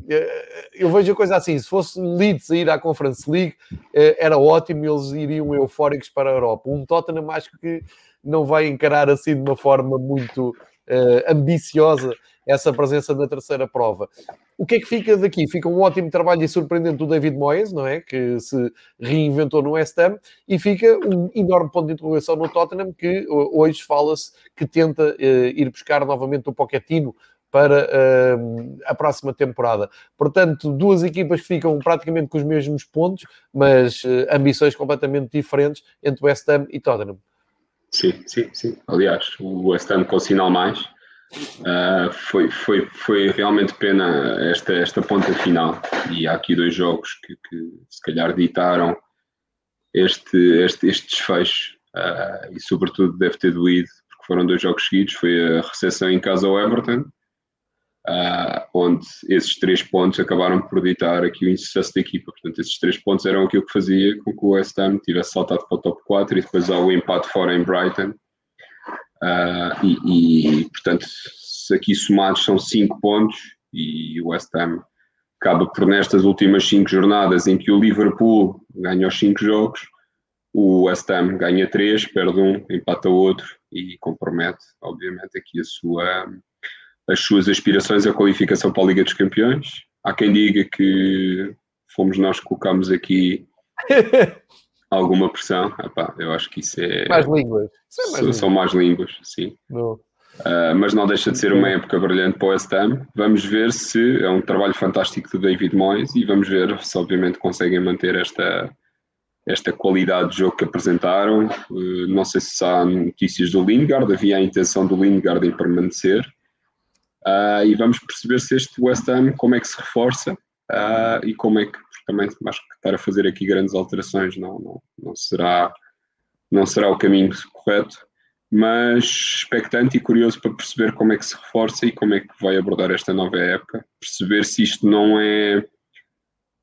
eu vejo a coisa assim: se fosse Leeds a ir à Conference League, era ótimo, eles iriam eufóricos para a Europa. Um Tottenham acho que não vai encarar assim de uma forma muito ambiciosa essa presença na terceira prova. O que é que fica daqui? Fica um ótimo trabalho e surpreendente do David Moyes, não é? Que se reinventou no West Ham e fica um enorme ponto de interrogação no Tottenham que hoje fala-se que tenta uh, ir buscar novamente o Pochettino para uh, a próxima temporada. Portanto, duas equipas que ficam praticamente com os mesmos pontos, mas uh, ambições completamente diferentes entre West Ham e Tottenham. Sim, sim, sim. Aliás, o West Ham com o sinal mais Uh, foi, foi, foi realmente pena esta, esta ponta final. E há aqui dois jogos que, que se calhar ditaram este, este, este desfecho. Uh, e sobretudo deve ter doído, porque foram dois jogos seguidos. Foi a recepção em casa ao Everton, uh, onde esses três pontos acabaram por ditar aqui o insucesso da equipa. Portanto, esses três pontos eram aquilo que fazia com que o West Ham tivesse saltado para o top 4 e depois há o empate fora em Brighton Uh, e, e, portanto, se aqui somados são 5 pontos e o West Ham acaba por nestas últimas 5 jornadas em que o Liverpool ganha os 5 jogos, o West Ham ganha 3, perde um, empata outro e compromete, obviamente, aqui a sua, as suas aspirações à qualificação para a Liga dos Campeões. Há quem diga que fomos nós que colocamos aqui alguma pressão, Epá, eu acho que isso é. Mais línguas. É mais línguas. São mais línguas, sim. Não. Uh, mas não deixa de ser uma época brilhante para o West Ham. Vamos ver se é um trabalho fantástico do David Moyes e vamos ver se, obviamente, conseguem manter esta, esta qualidade de jogo que apresentaram. Uh, não sei se há notícias do Lingard, havia a intenção do Lingard em permanecer. Uh, e vamos perceber se este West Ham, como é que se reforça e como é que também acho que estar a fazer aqui grandes alterações não, não, não, será, não será o caminho correto, mas expectante e curioso para perceber como é que se reforça e como é que vai abordar esta nova época, perceber se isto não é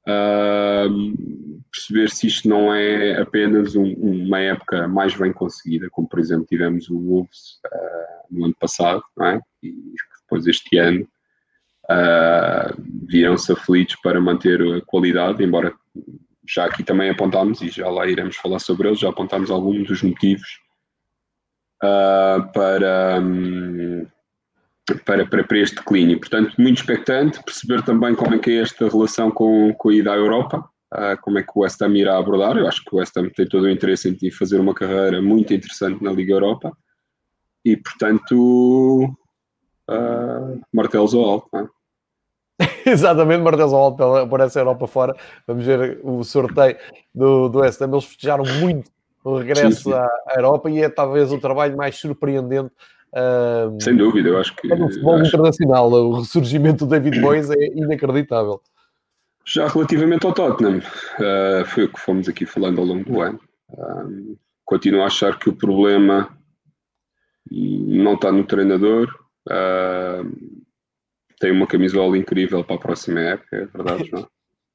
uh, perceber se isto não é apenas um, uma época mais bem conseguida, como por exemplo tivemos o Wolves uh, no ano passado, é? e depois este ano uh, viram-se aflitos para manter a qualidade, embora já aqui também apontámos, e já lá iremos falar sobre eles, já apontámos alguns dos motivos uh, para, um, para, para, para, este declínio. Portanto, muito expectante, perceber também como é que é esta relação com, com a ida à Europa, uh, como é que o West Ham irá abordar. Eu acho que o West Ham tem todo o interesse em fazer uma carreira muito interessante na Liga Europa e, portanto, uh, martelos ao alto. Não é? Exatamente, Martins alto por essa Europa fora. Vamos ver o sorteio do, do West Ham. Eles festejaram muito o regresso sim, sim. à Europa e é talvez o trabalho mais surpreendente. Uh, Sem dúvida, eu acho que. No futebol acho... internacional, o ressurgimento do David Moyes é inacreditável. Já relativamente ao Tottenham, uh, foi o que fomos aqui falando ao longo do ano. Uh, continuo a achar que o problema não está no treinador. Uh, tem uma camisola incrível para a próxima época, é verdade, João?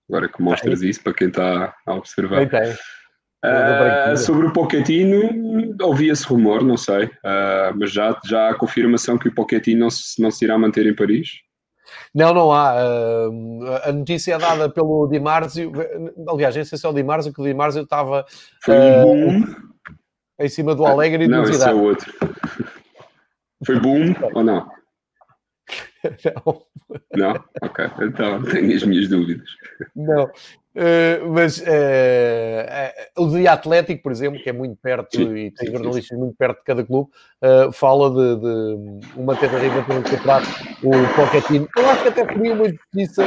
Agora que mostras isso para quem está a observar. Uh, sobre o Pochettino, ouvi esse rumor, não sei, uh, mas já, já há confirmação que o Pochettino não se, não se irá manter em Paris. Não, não há. a notícia é dada pelo Di Marzio. Aliás, nem sei se é o Di Marzio, que o Di Marzio estava uh, em cima do Alegre e Não, esse é o outro. Foi boom ou não? Não. Não? Ok, então tenho as minhas dúvidas. Não. Uh, mas uh, uh, o Dia Atlético, por exemplo, que é muito perto sim, e tem sim, jornalistas sim. muito perto de cada clube, fala de, de uma tentativa de um contrato o Pochettino. Eu acho que até seria uma justiça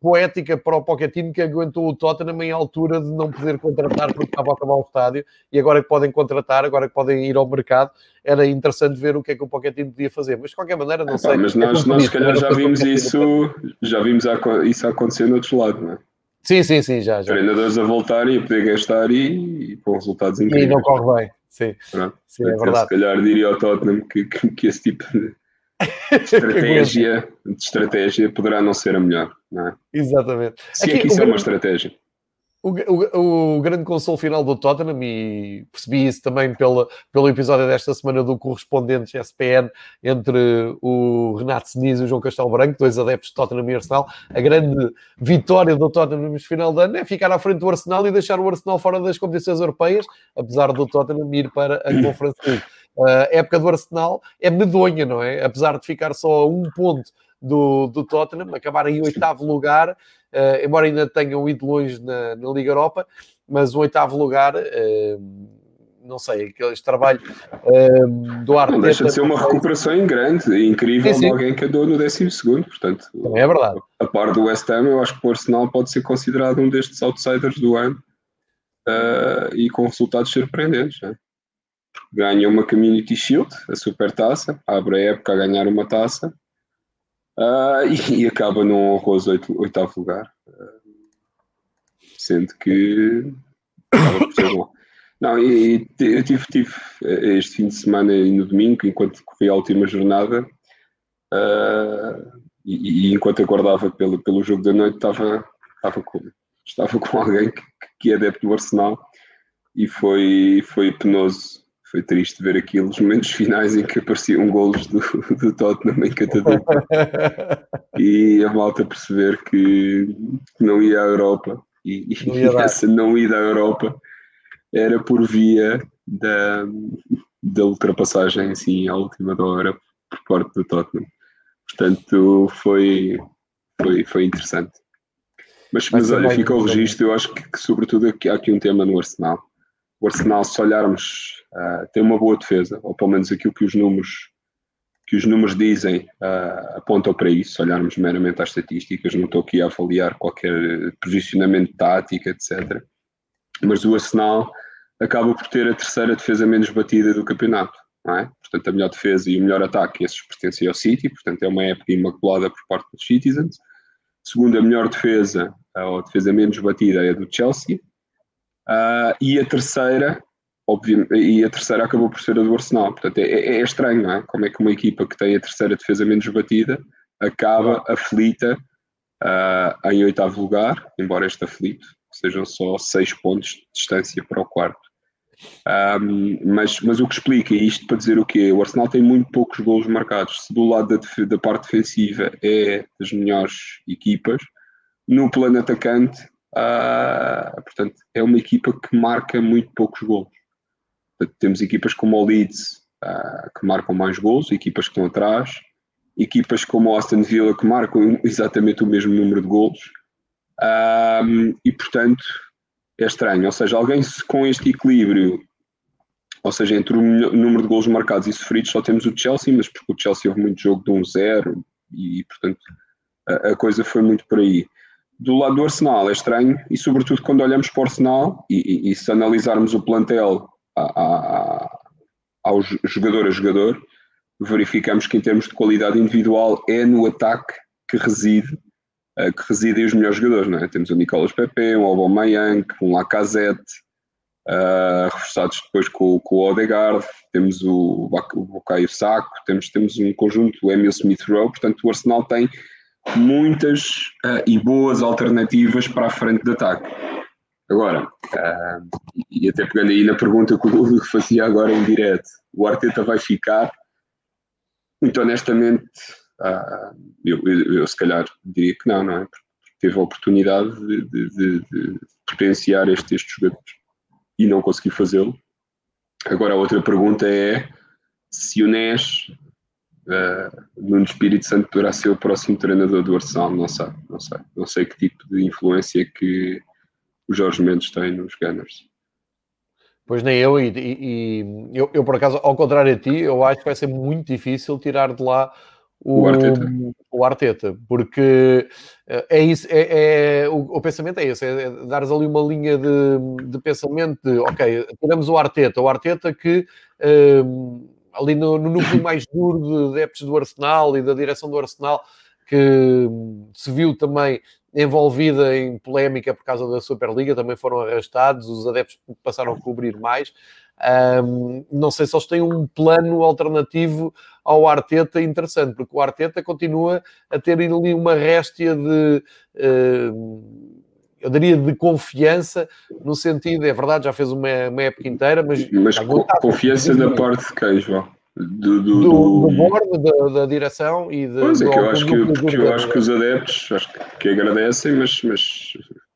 poética para o Pochettino que aguentou o Tottenham em altura de não poder contratar porque estava a acabar o estádio e agora que podem contratar, agora que podem ir ao mercado, era interessante ver o que é que o Pochettino podia fazer. Mas de qualquer maneira, não sei. Mas nós, nós se calhar já vimos isso, já vimos isso acontecer no outro lado, não é? Sim, sim, sim, já. já. Treinadores a voltarem a poder gastar e, e com resultados incríveis. E não corre bem, sim. sim é verdade. Se calhar diria ao Tottenham que, que, que esse tipo de estratégia, de estratégia poderá não ser a melhor, não é? Exatamente. Se Aqui, é que isso é uma estratégia. O, o, o, grande consolo final do Tottenham, e percebi isso também pela, pelo episódio desta semana do correspondente SPN entre o Renato Seniz e o João Castelo Branco, dois adeptos de Tottenham e Arsenal. A grande vitória do Tottenham no final de ano é ficar à frente do Arsenal e deixar o Arsenal fora das competições europeias, apesar do Tottenham ir para a Conference League. A época do Arsenal é medonha, não é? Apesar de ficar só a um ponto do, do Tottenham, acabar em oitavo lugar, uh, embora ainda tenham ido longe na, na, Liga Europa, mas o oitavo lugar, uh, não sei, este trabalho uh, do Arteta... Não deixa de ser uma recuperação em grande, incrível sim, sim. de alguém que andou no décimo segundo, portanto... Também é verdade. A, a par do West Ham, eu acho que o Arsenal pode ser considerado um destes outsiders do ano, e com resultados surpreendentes, não é? Ganha uma Community Shield, a super taça, abre a época a ganhar uma taça uh, e, e, acaba num honroso oitavo lugar. Uh, sendo que. Não, eu tive, tive eh, este fim de semana e no domingo, enquanto fui a última jornada, uh, e, e, enquanto aguardava pelo, pelo jogo da noite, estava, estava, com, estava com alguém que, que é adepto do Arsenal e foi, foi penoso foi triste ver aquilo, os momentos finais em que apareciam golos do, do Tottenham em catadura e a malta perceber que não ia à Europa. E, e essa não ida à Europa era por via da, da ultrapassagem assim à última hora por parte do Tottenham. Portanto, foi, foi, foi interessante. Mas, mas olha, fica o registro, eu acho que, que sobretudo aqui, há aqui um tema no Arsenal o Arsenal, se olharmos, uh, tem uma boa defesa, ou pelo menos aquilo que os números, que os números dizem uh, apontam para isso, se olharmos meramente às estatísticas, não estou aqui a avaliar qualquer posicionamento tático, etc. Mas o Arsenal acaba por ter a terceira defesa menos batida do campeonato, é? Portanto, a melhor defesa e o melhor ataque, esses pertencem ao City, portanto é uma época imaculada por parte dos Citizens. Segundo, a melhor defesa, ou a defesa menos batida é do Chelsea, Uh, e a terceira, obviamente, e a terceira acabou por ser a do Arsenal. Portanto, é, é, é, estranho, não é? Como é que uma equipa que tem a terceira defesa menos batida acaba aflita uh, em oitavo lugar, embora este aflito sejam só seis pontos de distância para o quarto. Um, mas, mas o que explica isto para dizer o quê? O Arsenal tem muito poucos golos marcados. Se do lado da, da parte defensiva é das melhores equipas, no plano atacante Uh, portanto, é uma equipa que marca muito poucos gols. Portanto, temos equipas como o Leeds uh, que marcam mais gols, equipas que estão atrás, equipas como o Aston Villa que marcam exatamente o mesmo número de gols. Uh, e portanto, é estranho. Ou seja, alguém com este equilíbrio, ou seja, entre o número de gols marcados e sofridos, só temos o Chelsea, mas porque o Chelsea houve muito jogo de 1-0 um e, portanto, a, a coisa foi muito por aí do lado do Arsenal é estranho e sobretudo quando olhamos para o Arsenal e, e, e se analisarmos o plantel a, a, ao jogador a jogador, verificamos que em termos de qualidade individual é no ataque que reside uh, que residem os melhores jogadores, não é? Temos o Nicolas Pepe, um Aubameyang, um Lacazette, uh, reforçados depois com, com o Odegaard, temos o, o Bukayo Sacco, temos, temos um conjunto, o Emil Smith-Rowe, portanto o Arsenal tem muitas uh, e boas alternativas para a frente de ataque. Agora, uh, e até pegando aí na pergunta que o Lúcio fazia agora em direto, o Arteta vai ficar? Muito honestamente, Uh, eu, eu, eu, se calhar diria que não, não é? Porque teve a oportunidade de, de, de, de potenciar este, estes jogadores e não conseguiu fazê-lo. Agora a outra pergunta é se o Nes uh, Nuno Espírito Santo poderá ser o próximo treinador do Arsenal, não sei, não sei. Não sei que tipo de influência que o Jorge Mendes tem nos Gunners. Pois nem eu, e, e eu, eu, por acaso, ao contrário a ti, eu acho que vai ser muito difícil tirar de lá o, o, Arteta. o Arteta, porque eh, é isso, é, é o, o, pensamento é esse, é, é dares ali uma linha de, de pensamento de, ok, tiramos o Arteta, o Arteta que eh, ali no, no núcleo mais duro de adeptos do Arsenal e da direção do Arsenal, que se viu também envolvida em polémica por causa da Superliga, também foram arrastados, os adeptos passaram a cobrir mais. Um, não sei se eles têm um plano alternativo ao Arteta interessante, porque o Arteta continua a ter ali uma réstia de. Uh, eu diria de confiança, no sentido, é verdade, já fez uma, uma época inteira, mas. Mas confiança da parte de quem, João? do, do, do, do board, da, da, direção e de, pois é, que eu acho que, porque eu acho que os adeptos acho que agradecem, mas, mas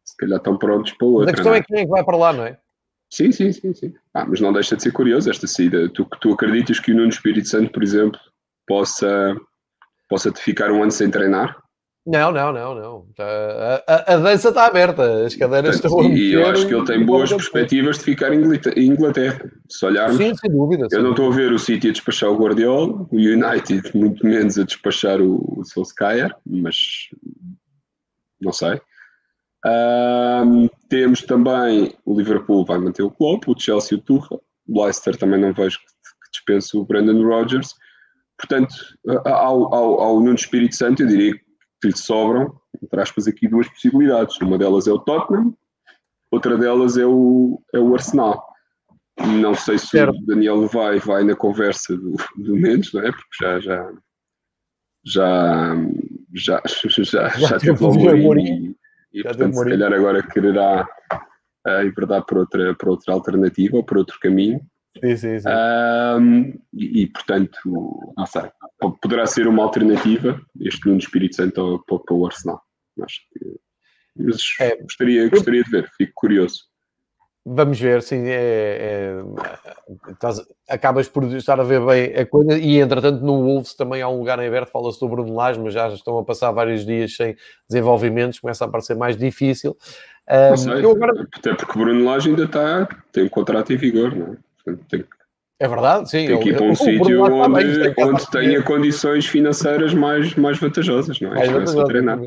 se calhar estão prontos para outra. Mas a questão é? é quem é que vai para lá, não é? Sim, sim, sim, sim. Ah, mas não deixa de ser curioso esta saída. Tu, tu acreditas que o Nuno Espírito Santo, por exemplo, possa, possa te ficar um ano sem treinar? Não, não, não, não. A, a, a dança está aberta, as cadeiras Portanto, estão a E eu acho que ele tem boas perspectivas de ficar em Inglaterra. Se olharmos, Sim, sem dúvida. Eu não estou a ver o City a despachar o Guardiola, o United muito menos a despachar o, o Solskjaer, mas não sei. Um, temos também o Liverpool vai manter o Klopp, o Chelsea o Tuchel, o Leicester também não vejo que, que dispense o Brandon Rodgers. Portanto, ao, ao, ao Nuno Espírito Santo, eu diria que que lhe sobram, entre aspas, aqui duas possibilidades. Uma delas é o Tottenham, outra delas é o, é o Arsenal. Não sei se certo. o Daniel vai, vai na conversa do, do Mendes, não é? Porque já já já já, já, já, já teve o Mourinho e, e portanto, se calhar agora quererá uh, enverdar para outra, para outra alternativa ou para outro caminho. Sim, sim, sim. Um, e, e, portanto, não sei, poderá ser uma alternativa este Nuno Espírito Santo para, para o Arsenal. Acho que, mas é, gostaria, gostaria de ver, fico curioso. Vamos ver, sim, é, é, estás, acabas por estar a ver bem a coisa e entretanto no Wolves também há um lugar em aberto, fala-se do Bruno Lage, mas já estão a passar vários dias sem desenvolvimentos, começa a parecer mais difícil. Um, sei, agora... Até porque o Bruno Lage ainda está, tem um contrato em vigor, não é? Tem, é verdade, sim. Tem que ir para um sítio onde, onde tenha condições financeiras mais, mais vantajosas, não é? Mais vantajosas, treinar.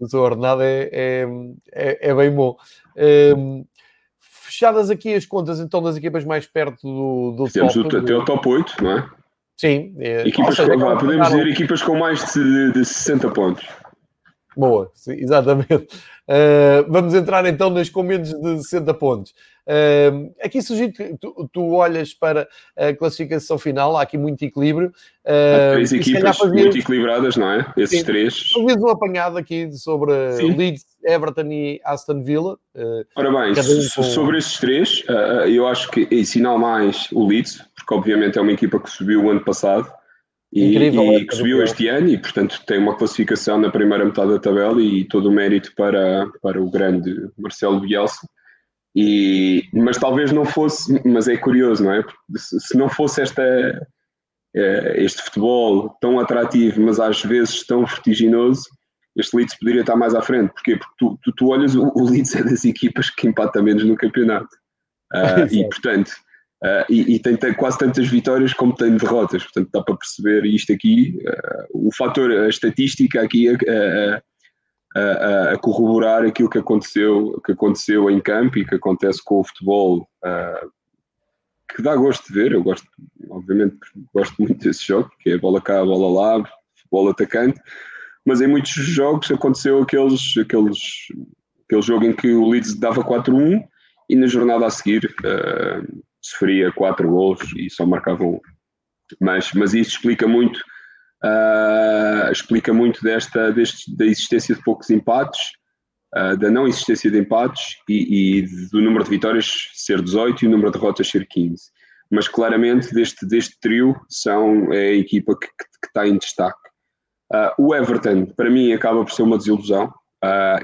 O, seu ordenado é, é, é, é bem bom. Um, fechadas aqui as contas, então, das equipas mais perto do, do Temos top. Temos até o top 8, não é? Sim. É, equipas seja, com, podemos dizer equipas com mais de, de 60 pontos. Boa, sim, exatamente. Uh, vamos entrar então nas com menos de 60 pontos. Uh, aqui surgiu, tu, tu, olhas para a classificação final, há aqui muito equilíbrio. Uh, três equipas muito equilibradas, não é? Esses sim, três. Talvez um apanhado aqui sobre sim. Leeds, Everton e Aston Villa. Uh, Ora bem, um com... sobre esses três, eu acho que ensinal mais o Leeds, porque obviamente é uma equipa que subiu o ano passado e, Incrível, e é que subiu este ano e, portanto, tem uma classificação na primeira metade da tabela e todo o mérito para, para o grande Marcelo Bielsa. E, mas talvez não fosse, mas é curioso, não é? Se não fosse esta, eh, este futebol tão atrativo, mas às vezes tão vertiginoso, este Leeds poderia estar mais à frente. Porquê? Porque tu, tu, tu olhas, o, o Leeds é das equipas que empata menos no campeonato. Uh, e, portanto, Uh, e, e, tem, tem, quase tantas vitórias como tem derrotas, portanto dá para perceber isto aqui. Uh, o fator, a estatística aqui a, a, a, corroborar aquilo que aconteceu, que aconteceu em campo e que acontece com o futebol, uh, que dá gosto de ver. Eu gosto, obviamente, gosto muito desse jogo, que é bola cá, bola lá, futebol atacante, mas em muitos jogos aconteceu aqueles, aqueles, aquele jogo em que o Leeds dava 4-1 e na jornada a seguir. Uh, sofria quatro gols e só marcavam um. Mas, mas isso explica muito, uh, explica muito desta, deste, da existência de poucos empates, uh, da não existência de empates e, e, do número de vitórias ser 18 e o número de derrotas ser 15. Mas claramente deste, deste trio são, é a equipa que, que, que está em destaque. Uh, o Everton, para mim, acaba por ser uma desilusão.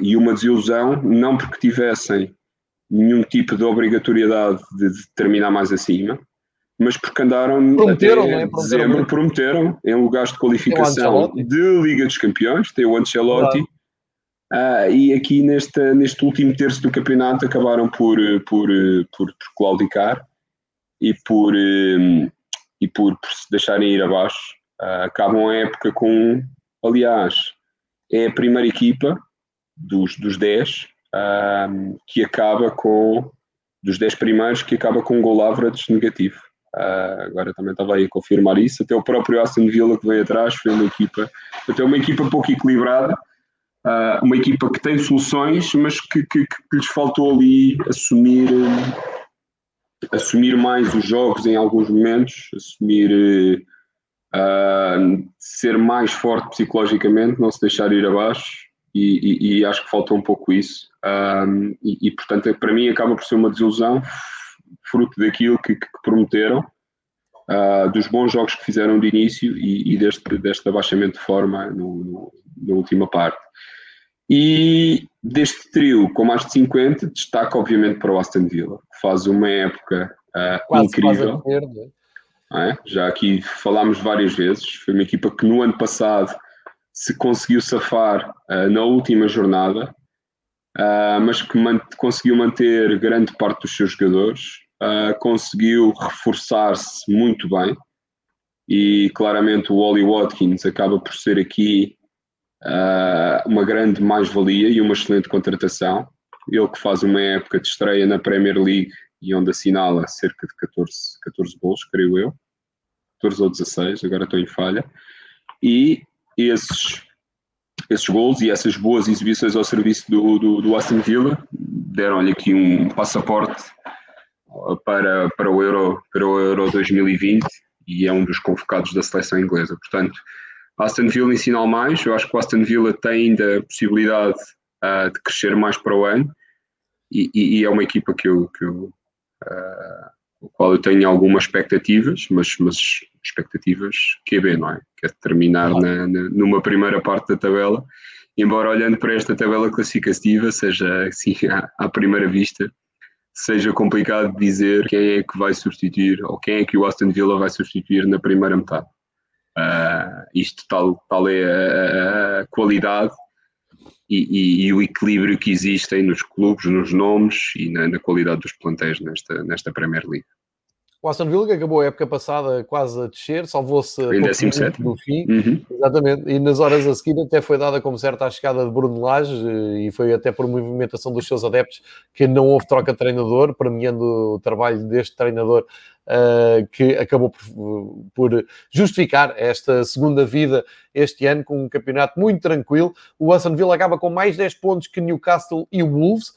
E uma desilusão não porque tivessem nenhum tipo de obrigatoriedade de, de terminar mais acima, mas porque andaram prometeram, até é? dezembro, prometeram em lugares de qualificação de Liga dos Campeões, tem o Ancelotti, uh, e aqui neste, neste último terço do campeonato acabaram por, por, por, por claudicar e por, um, e por, por se deixarem ir abaixo. Uh, acabam a época com, aliás, é a primeira equipa dos, dos 10 um, que acaba com, dos 10 primeiros, que acaba com um gol average negativo. Uh, agora também estava aí a confirmar isso. Até o próprio Aston Villa que veio atrás foi uma equipa, até uma equipa pouco equilibrada, uh, uma equipa que tem soluções, mas que, que, que lhes faltou ali assumir, assumir mais os jogos em alguns momentos, assumir uh, ser mais forte psicologicamente, não se deixar ir abaixo. E, e, e acho que faltou um pouco isso. E, e, portanto, para mim, acaba por ser uma desilusão fruto daquilo que, que prometeram, uh, dos bons jogos que fizeram de início e, e deste, deste abaixamento de forma no, no, na última parte. E deste trio com mais de 50, destaca obviamente para o Aston Villa, que faz uma época uh, quase, incrível. Quase é? Já aqui falámos várias vezes, foi uma equipa que no ano passado se conseguiu safar uh, na última jornada, uh, mas que man conseguiu manter grande parte dos seus jogadores uh, conseguiu reforçar-se muito bem e claramente o Oli Watkins acaba por ser aqui uh, uma grande mais-valia e uma excelente contratação. Ele que faz uma época de estreia na Premier League e onde assinala cerca de 14, 14 gols, creio eu. 14 ou 16, agora estou em falha. E esses, esses gols e essas boas exibições ao serviço do, do, do Aston Villa deram-lhe aqui um passaporte para, para, o Euro, para o Euro 2020 e é um dos convocados da seleção inglesa. Portanto, Aston Villa ensina ao mais. Eu acho que o Aston Villa tem ainda a possibilidade uh, de crescer mais para o ano e, e, e é uma equipa que eu, que eu uh, o qual eu tenho algumas expectativas, mas, mas expectativas QB, não é? Que é terminar na, na, numa primeira parte da tabela, embora olhando para esta tabela classificativa, seja assim à, à primeira vista, seja complicado dizer quem é que vai substituir ou quem é que o Aston Villa vai substituir na primeira metade. Uh, isto tal, tal é a, a qualidade e, e, e, o equilíbrio que existem nos clubes, nos nomes e na, na qualidade dos plantéis nesta, nesta Premier League. O Aston Villa que acabou a época passada quase a descer, salvou-se em 17 no fim, uhum. exatamente, e nas horas a seguir até foi dada como certa a chegada de Bruno Lage e foi até por movimentação dos seus adeptos que não houve troca de treinador, premiando o trabalho deste treinador uh, que acabou por, por, justificar esta segunda vida este ano com um campeonato muito tranquilo. O Aston Villa acaba com mais 10 pontos que Newcastle e Wolves,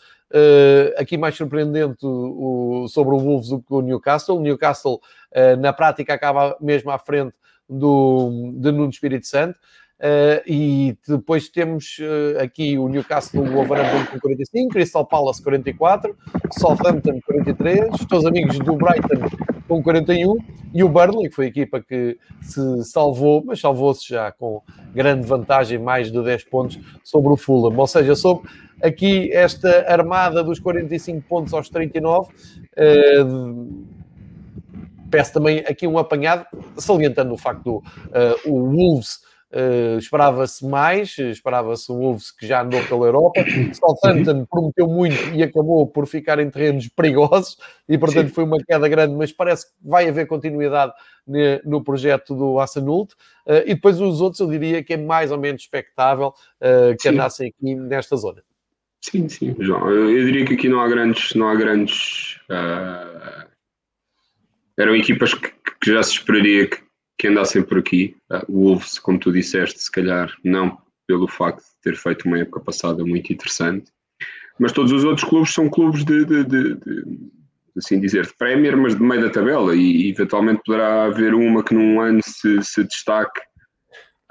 aqui mais surpreendente o, sobre o Wolves do que o Newcastle. O Newcastle, uh, na prática, acaba mesmo à frente do, de Nuno Espírito Santo. Uh, e depois temos uh, aqui o Newcastle, o Wolverhampton com 45, Crystal Palace 44, Southampton 43, os teus amigos do Brighton com 41 e o Burnley, que foi a equipa que se salvou, mas salvou-se já com grande vantagem, mais de 10 pontos sobre o Fulham. Ou seja, sobre aqui esta armada dos 45 pontos aos 39. Uh, peço também aqui um apanhado, salientando o facto do uh, o Wolves Uh, esperava-se mais, esperava-se o Wolves que já andou pela Europa. Southampton prometeu muito e acabou por ficar em terrenos perigosos e, portanto, Sim. foi uma queda grande, mas parece que vai haver continuidade ne, no projeto do Assanult. Uh, e depois os outros, eu diria que é mais ou menos expectável uh, que sim. andassem aqui nesta zona. Sim, sim, João. Eu, eu, diria que aqui não há grandes. Não há grandes eram equipas que, que já se esperaria que que andassem por aqui. Uh, o Wolves, como tu disseste, se calhar não pelo facto de ter feito uma época passada muito interessante, mas todos os outros clubes são clubes de, de, de, de assim dizer, de Premier, mas de meio da tabela, e, eventualmente poderá haver uma que num ano se, se destaque,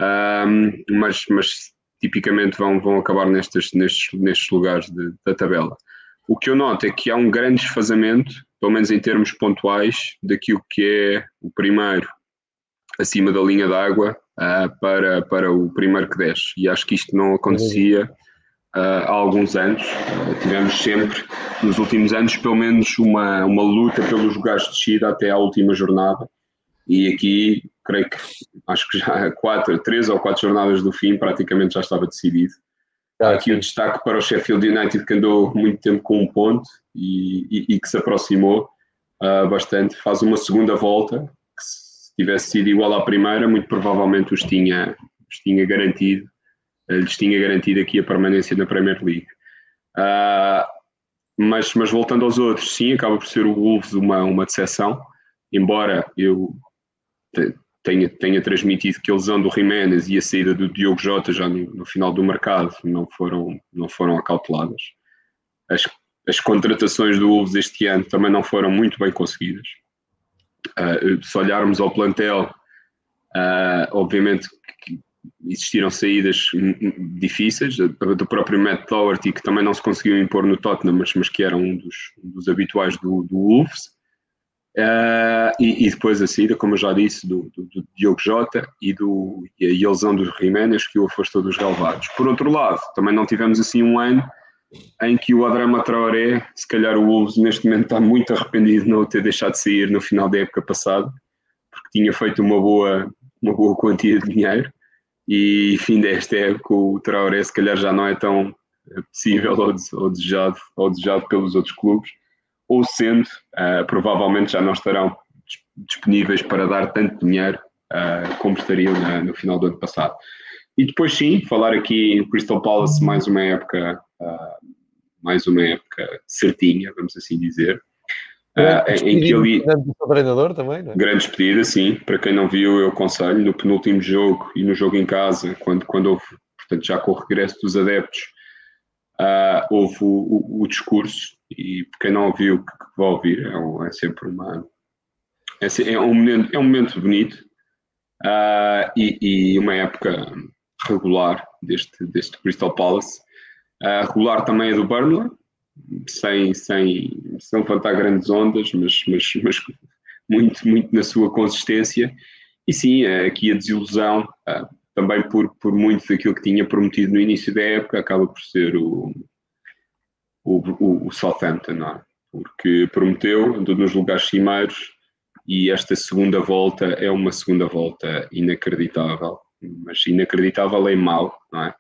um, mas, mas tipicamente vão, vão acabar nestes, nestes, nestes lugares de, da tabela. O que eu noto é que há um grande desfazamento, pelo menos em termos pontuais, daquilo que é o primeiro acima da linha d'água uh, para, para o primeiro que desce. E acho que isto não acontecia uh, há alguns anos. Uh, tivemos sempre, nos últimos anos, pelo menos uma, uma luta pelos lugares de descida até à última jornada. E aqui, creio que, acho que já quatro, três ou quatro jornadas do fim, praticamente já estava decidido. Ah, aqui o destaque para o Sheffield United, que andou muito tempo com um ponto e, e, e que se aproximou uh, bastante. Faz uma segunda volta, que se tivesse sido igual à primeira, muito provavelmente os tinha, os tinha garantido, uh, lhes tinha garantido aqui a permanência na Premier League. Uh, mas, mas voltando aos outros, sim, acaba por ser o Wolves uma, uma decepção, embora eu tenha, tenha transmitido que a lesão do Jiménez e a saída do Diogo Jota já no, no, final do mercado não foram, não foram acauteladas. As, as contratações do Wolves este ano também não foram muito bem conseguidas. Uh, se olharmos ao plantel, uh, obviamente existiram saídas difíceis, do próprio Matt Doherty, que também não se conseguiu impor no Tottenham, mas, mas que era um dos, dos habituais do, do Wolves. Uh, e, e, depois a saída, como eu já disse, do, do, do Diogo Jota e, do, e a lesão dos Jiménez que o afastou dos relevados. Por outro lado, também não tivemos assim um ano em que o Adrama Traoré, se calhar o Wolves neste momento está muito arrependido de não ter deixado de sair no final da época passada, porque tinha feito uma boa, uma boa quantia de dinheiro e fim desta época o Traoré se calhar já não é tão possível ou desejado, ou desejado pelos outros clubes ou sendo, uh, provavelmente já não estarão disponíveis para dar tanto dinheiro uh, como estariam no final do ano passado. E depois sim, falar aqui em Crystal Palace mais uma época, uh, mais uma época certinha, vamos assim dizer. Uh, em que ali treinador também, não é? grande despedida, sim. Para quem não viu, eu aconselho no penúltimo jogo e no jogo em casa, quando, quando houve, portanto, já com o regresso dos adeptos, uh, houve o, o, o, discurso e quem não ouviu, que, que vai ouvir, é, um, é sempre uma. É, é, um momento, é um momento bonito uh, e, e, uma época regular deste, deste Crystal Palace. Uh, regular também é do Burnley, sem, sem, sem levantar grandes ondas, mas, mas, mas muito, muito na sua consistência. E sim, aqui a desilusão, uh, também por, por muito daquilo que tinha prometido no início da época, acaba por ser o, o, o, o Southampton, não é? porque prometeu, andou nos lugares cimeiros e esta segunda volta é uma segunda volta inacreditável, mas inacreditável em mal, não é?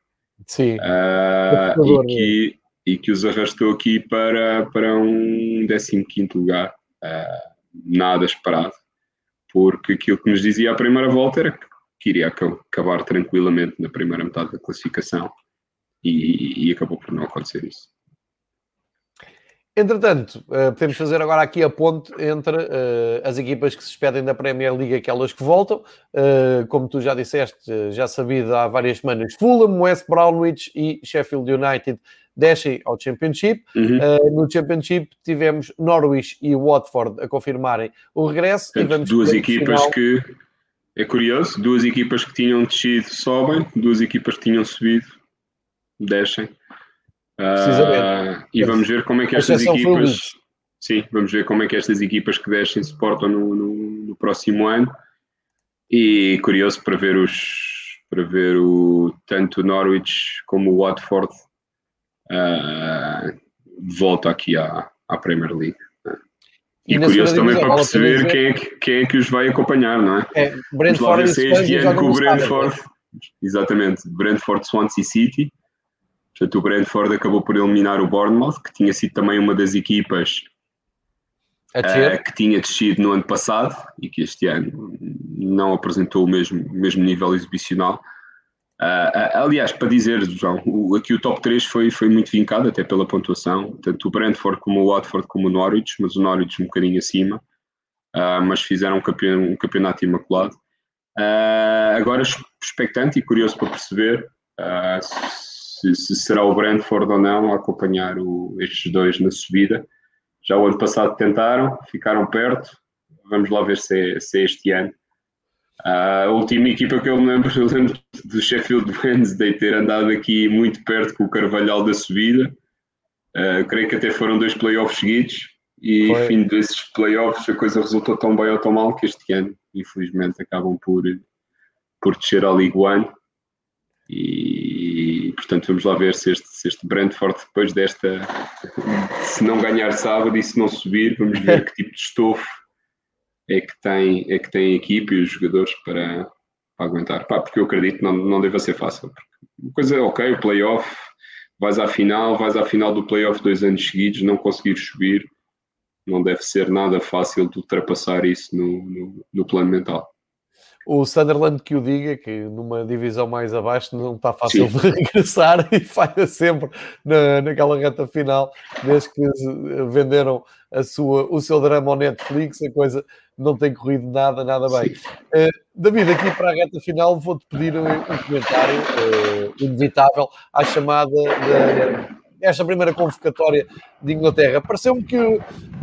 Sim. Uh, e, que, e que os arrastou aqui para, para um 15 lugar, uh, nada esperado, porque aquilo que nos dizia a primeira volta era que que iria acabar tranquilamente na primeira metade da classificação e, e acabou por não acontecer isso. Entretanto, uh, podemos fazer agora aqui a ponte entre uh, as equipas que se despedem da Premier League e aquelas que voltam. Uh, como tu já disseste, já sabido há várias semanas, Fulham, West Bromwich e Sheffield United descem ao Championship. Uhum. no Championship tivemos Norwich e Watford a confirmarem o regresso. Portanto, duas equipas final... que é curioso, duas equipas que tinham descido sobem, duas equipas que tinham subido descem. Uh, e vamos ver como é que estas equipas. Sim, vamos ver como é que estas equipas que descem se portam no, no, no próximo ano. E curioso para ver os para ver o tanto o Norwich como o Watford uh, volta aqui à, à Premier League. E, e curioso também para perceber quem é, que, quem é que os vai acompanhar, não é? É, Brentford se este ano com o Brentford. Exatamente, Brentford, Swansea City. Portanto, o Brentford acabou por eliminar o Bournemouth, que tinha sido também uma das equipas uh, que tinha descido no ano passado e que este ano não apresentou o mesmo, o mesmo nível exibicional. Uh, aliás, para dizer, João, o, aqui o top 3 foi, foi muito vincado, até pela pontuação, tanto o Brentford como o Watford como o Norwich, mas o Norwich um bocadinho acima, uh, mas fizeram um, campeon, um campeonato imaculado. Uh, agora, expectante e curioso para perceber se, se, será o Brentford ou não a acompanhar o, estes dois na subida. Já o ano passado tentaram, ficaram perto, vamos lá ver se é, se é este ano. A última equipa que eu me lembro, eu lembro do Sheffield Wednesday ter andado aqui muito perto com o Carvalhal da subida. Uh, creio que até foram dois playoffs seguidos e Foi. fim desses playoffs a coisa resultou tão bem ou tão mal que este ano infelizmente acabam por, por descer ao League One. E portanto vamos lá ver se este, se este Brentford depois desta se não ganhar sábado e se não subir, vamos ver que tipo de estofo é que tem, é que tem a equipe e os jogadores para, para aguentar. Pá, porque eu acredito que não, não deva ser fácil. Porque coisa é ok, o playoff, vais à final, vais à final do playoff dois anos seguidos, não conseguires subir, não deve ser nada fácil de ultrapassar isso no, no, no plano mental. O Sunderland que o diga, que numa divisão mais abaixo não está fácil Sim. de regressar e falha sempre na, naquela reta final, desde que venderam a sua, o seu drama ao Netflix, a coisa não tem corrido nada, nada bem. Uh, David, aqui para a reta final vou-te pedir um, um comentário uh, inevitável à chamada de, esta primeira convocatória de Inglaterra. Pareceu-me que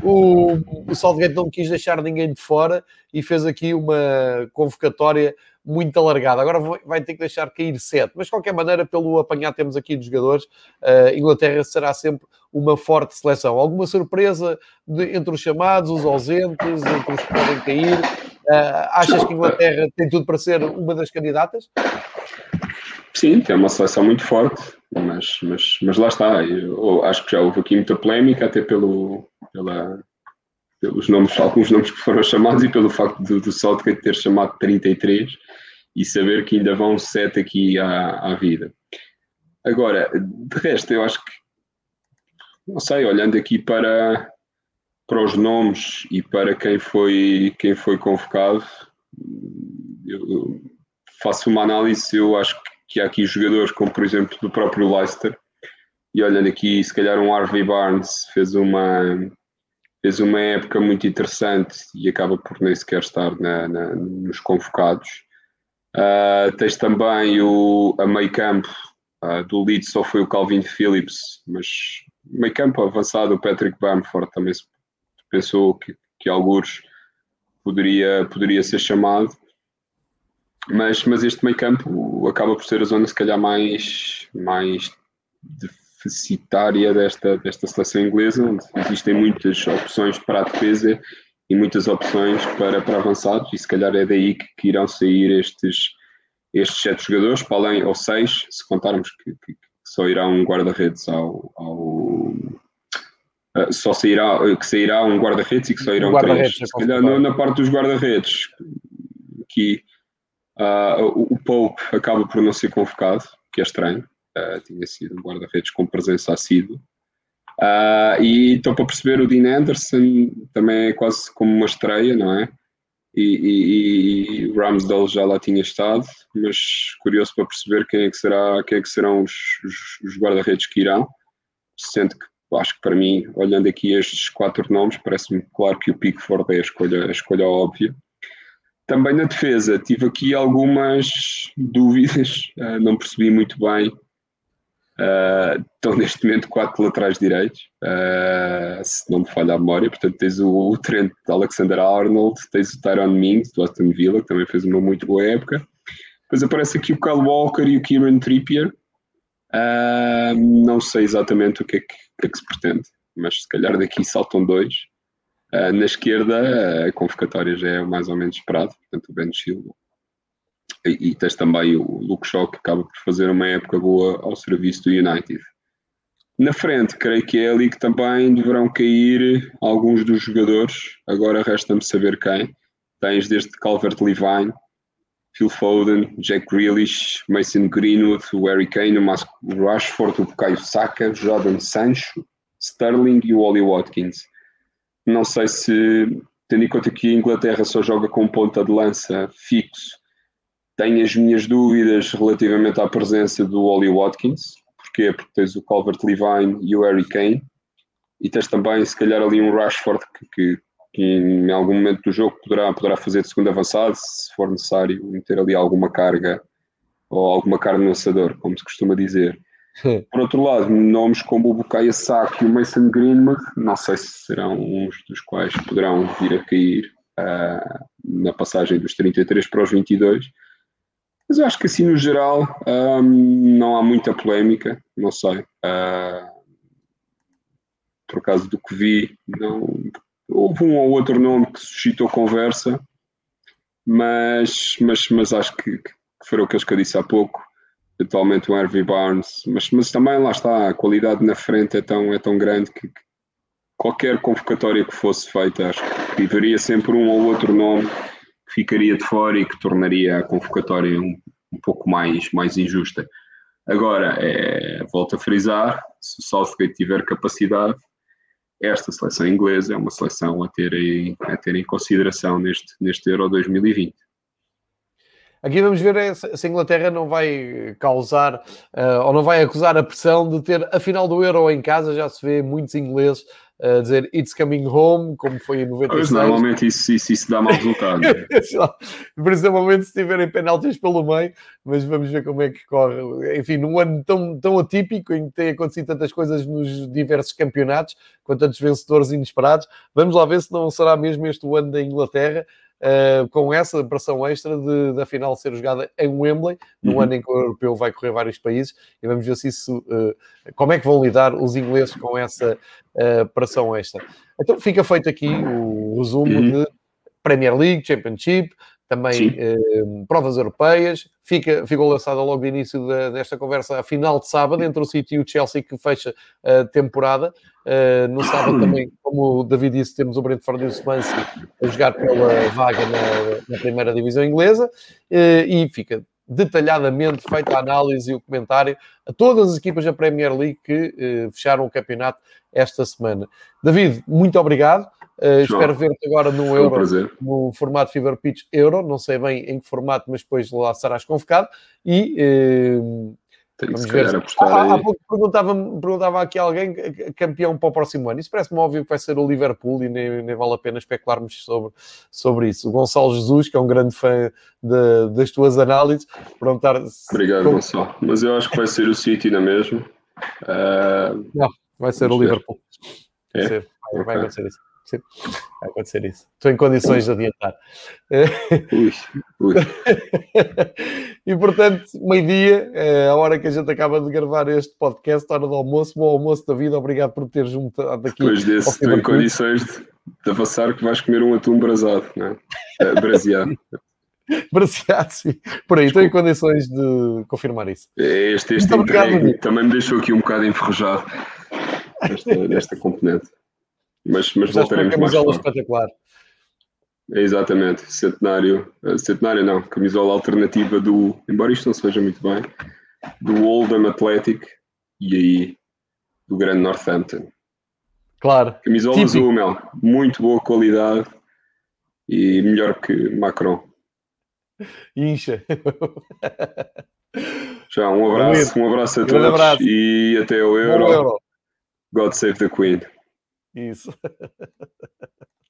o, o Salgate não quis deixar ninguém de fora e fez aqui uma convocatória muito alargada. Agora vai ter que deixar cair sete, mas de qualquer maneira, pelo apanhar temos aqui dos jogadores, a uh, Inglaterra será sempre uma forte seleção. Alguma surpresa de, entre os chamados, os ausentes, entre os que podem cair? Uh, achas que a Inglaterra tem tudo para ser uma das candidatas? Sim, tem uma seleção muito forte, mas, mas, mas lá está. Eu acho que já houve aqui muita polémica, até pelo, pela, pelos nomes, alguns nomes que foram chamados e pelo facto do, do ter chamado 33 e saber que ainda vão 7 aqui à, à vida. Agora, de resto, eu acho que, não sei, olhando aqui para, para os nomes e para quem foi, quem foi convocado, eu faço uma análise, eu acho que que há aqui jogadores como, por exemplo, do próprio Leicester, e olhando aqui, se calhar um Harvey Barnes fez uma, fez uma época muito interessante e acaba por nem sequer estar na, na, nos convocados. Uh, tens também o, a meio campo uh, do Leeds, só foi o Calvin Phillips, mas meio campo avançado, o Patrick Bamford também se pensou que, que alguns poderia, poderia ser chamado. Mas, mas este meio campo acaba por ser a zona se calhar mais, mais deficitária desta, desta seleção inglesa, onde existem muitas opções para a defesa e muitas opções para, para avançados, e se calhar é daí que, que irão sair estes, estes sete jogadores, para além, ou seis, se contarmos que, que, só irá um guarda-redes ao, ao Uh, só sairá, que sairá um guarda-redes e que só irão um três. Se calhar na, na parte dos guarda-redes, que Uh, o, o Pope acaba por não ser convocado, que é estranho. Uh, tinha sido um guarda-redes com presença assídua. Uh, e estou para perceber o Dean Anderson também é quase como uma estreia, não é? E, e, e Ramsdale já lá tinha estado, mas curioso para perceber quem é que, será, quem é que serão os, os, os guarda-redes que irão. Sendo que acho que para mim, olhando aqui estes quatro nomes, parece-me claro que o Pickford é a escolha, a escolha óbvia. Também na defesa, tive aqui algumas dúvidas, uh, não percebi muito bem. Uh, estão neste momento quatro laterais direitos, uh, se não me falha a memória. Portanto, tens o, o Trent Alexander Arnold, tens o Tyron Mings do Aston Villa, que também fez uma muito boa época. Depois aparece aqui o Kyle Walker e o Kieran Trippier. Uh, não sei exatamente o que é que, que, é que se pretende, mas se calhar daqui saltam dois. Uh, na esquerda, a convocatória já é mais ou menos esperado, portanto, o Ben Chilwell. E, e tens também o Luke Shaw, que acaba por fazer uma época boa ao serviço do United. Na frente, creio que é ali que também deverão cair alguns dos jogadores. Agora resta-me saber quem. Tens desde Calvert-Levine, Phil Foden, Jack Grealish, Mason Greenwood, o Harry Kane, o Rashford, o Bukayo Saka, Jordan Sancho, Sterling e o Ollie Watkins. Não sei se, tendo em conta que a Inglaterra só joga com ponta de lança fixo, tenho as minhas dúvidas relativamente à presença do Ollie Watkins. Porquê? Porque tens o Calvert-Levine e o Harry Kane. E tens também, se calhar, ali um Rashford que, que, que, em algum momento do jogo poderá, poderá fazer de segundo avançado, se for necessário meter ali alguma carga ou alguma carne no assador, como se costuma dizer. Por outro lado, nomes como o Bukayo Saka e o Mason Greenwood, não sei se serão uns dos quais poderão vir a cair uh, na passagem dos 33 para os 22. Mas eu acho que assim no geral um, não há muita polémica, não sei. Uh, por causa do que vi, não, houve um ou outro nome que suscitou conversa, mas, mas, mas acho que, que foram aqueles que eu disse há pouco, eventualmente o Harvey Barnes, mas, mas também lá está, a qualidade na frente é tão, é tão grande que, que qualquer convocatória que fosse feita, acho que haveria sempre um ou outro nome que ficaria de fora e que tornaria a convocatória um, um pouco mais, mais injusta. Agora, é, volto a frisar, se o Southgate tiver capacidade, esta seleção inglesa é uma seleção a ter em, a ter em consideração neste, neste Euro 2020. Aqui vamos ver se a Inglaterra não vai causar uh, ou não vai acusar a pressão de ter a final do Euro em casa. Já se vê muitos ingleses a dizer It's coming home, como foi em 96. Pois, normalmente isso, isso, isso dá mau resultado. Principalmente se tiverem penaltis pelo meio, mas vamos ver como é que corre. Enfim, num ano tão, tão atípico, em que tem acontecido tantas coisas nos diversos campeonatos, com tantos vencedores inesperados, vamos lá ver se não será mesmo este o ano da Inglaterra. Uh, com essa pressão extra de, da final ser jogada em Wembley, no uhum. ano em que o europeu vai correr vários países, e vamos ver se isso, uh, como é que vão lidar os ingleses com essa uh, pressão extra. Então fica feito aqui o resumo uhum. de Premier League, Championship, também provas europeias. Fica, ficou lançada logo de início da, desta conversa a final de sábado entre o City e o Chelsea que fecha a temporada. Uh, no sábado também, como o David disse, temos o Brentford e o Swansea a jogar pela vaga na, na primeira divisão inglesa uh, e fica detalhadamente feita a análise e o comentário a todas as equipas da Premier League que uh, fecharam o campeonato esta semana. David, muito obrigado. Uh, espero ver-te agora no Euro, no formato Fever Pitch Euro. Não sei bem em que formato, mas depois lá serás convocado. E uh, Vamos ver. há. Há pouco perguntava, perguntava aqui alguém, campeão para o próximo ano. Isso parece-me óbvio que vai ser o Liverpool e nem, nem vale a pena especularmos sobre, sobre isso. O Gonçalo Jesus, que é um grande fã de, das tuas análises, perguntar... Obrigado, como... Gonçalo. Mas eu acho que vai ser o City na mesma. Uh... Não, vai ser o Liverpool. É? Vai, ser, vai, vai acontecer isso. Sim, vai acontecer isso. Estou em condições de adiantar. Ui, ui. e portanto, meio-dia, é a hora que a gente acaba de gravar este podcast, hora do almoço, bom almoço da vida, obrigado por ter juntado aqui. Depois desse, estou em condições de, de avançar que vais comer um atum brasado, não é? é braseado. Braseado, sim. Por aí, Desculpa. estou em condições de confirmar isso. Este, este entregue também me deixou aqui um bocado enferrujado, esta, desta componente. Mas, mas voltaremos mais camisola espetacular. É exatamente, centenário, eh, centenário não, camisola alternativa do, embora isto não se veja muito bem, do Oldham Athletic e aí do grande Northampton. Claro. Camisola Típico. azul, meu, muito boa qualidade e melhor que Macron. Incha. Já, um abraço, um abraço a todos abraço. e até ao Euro. Euro. God save the Queen. Isso.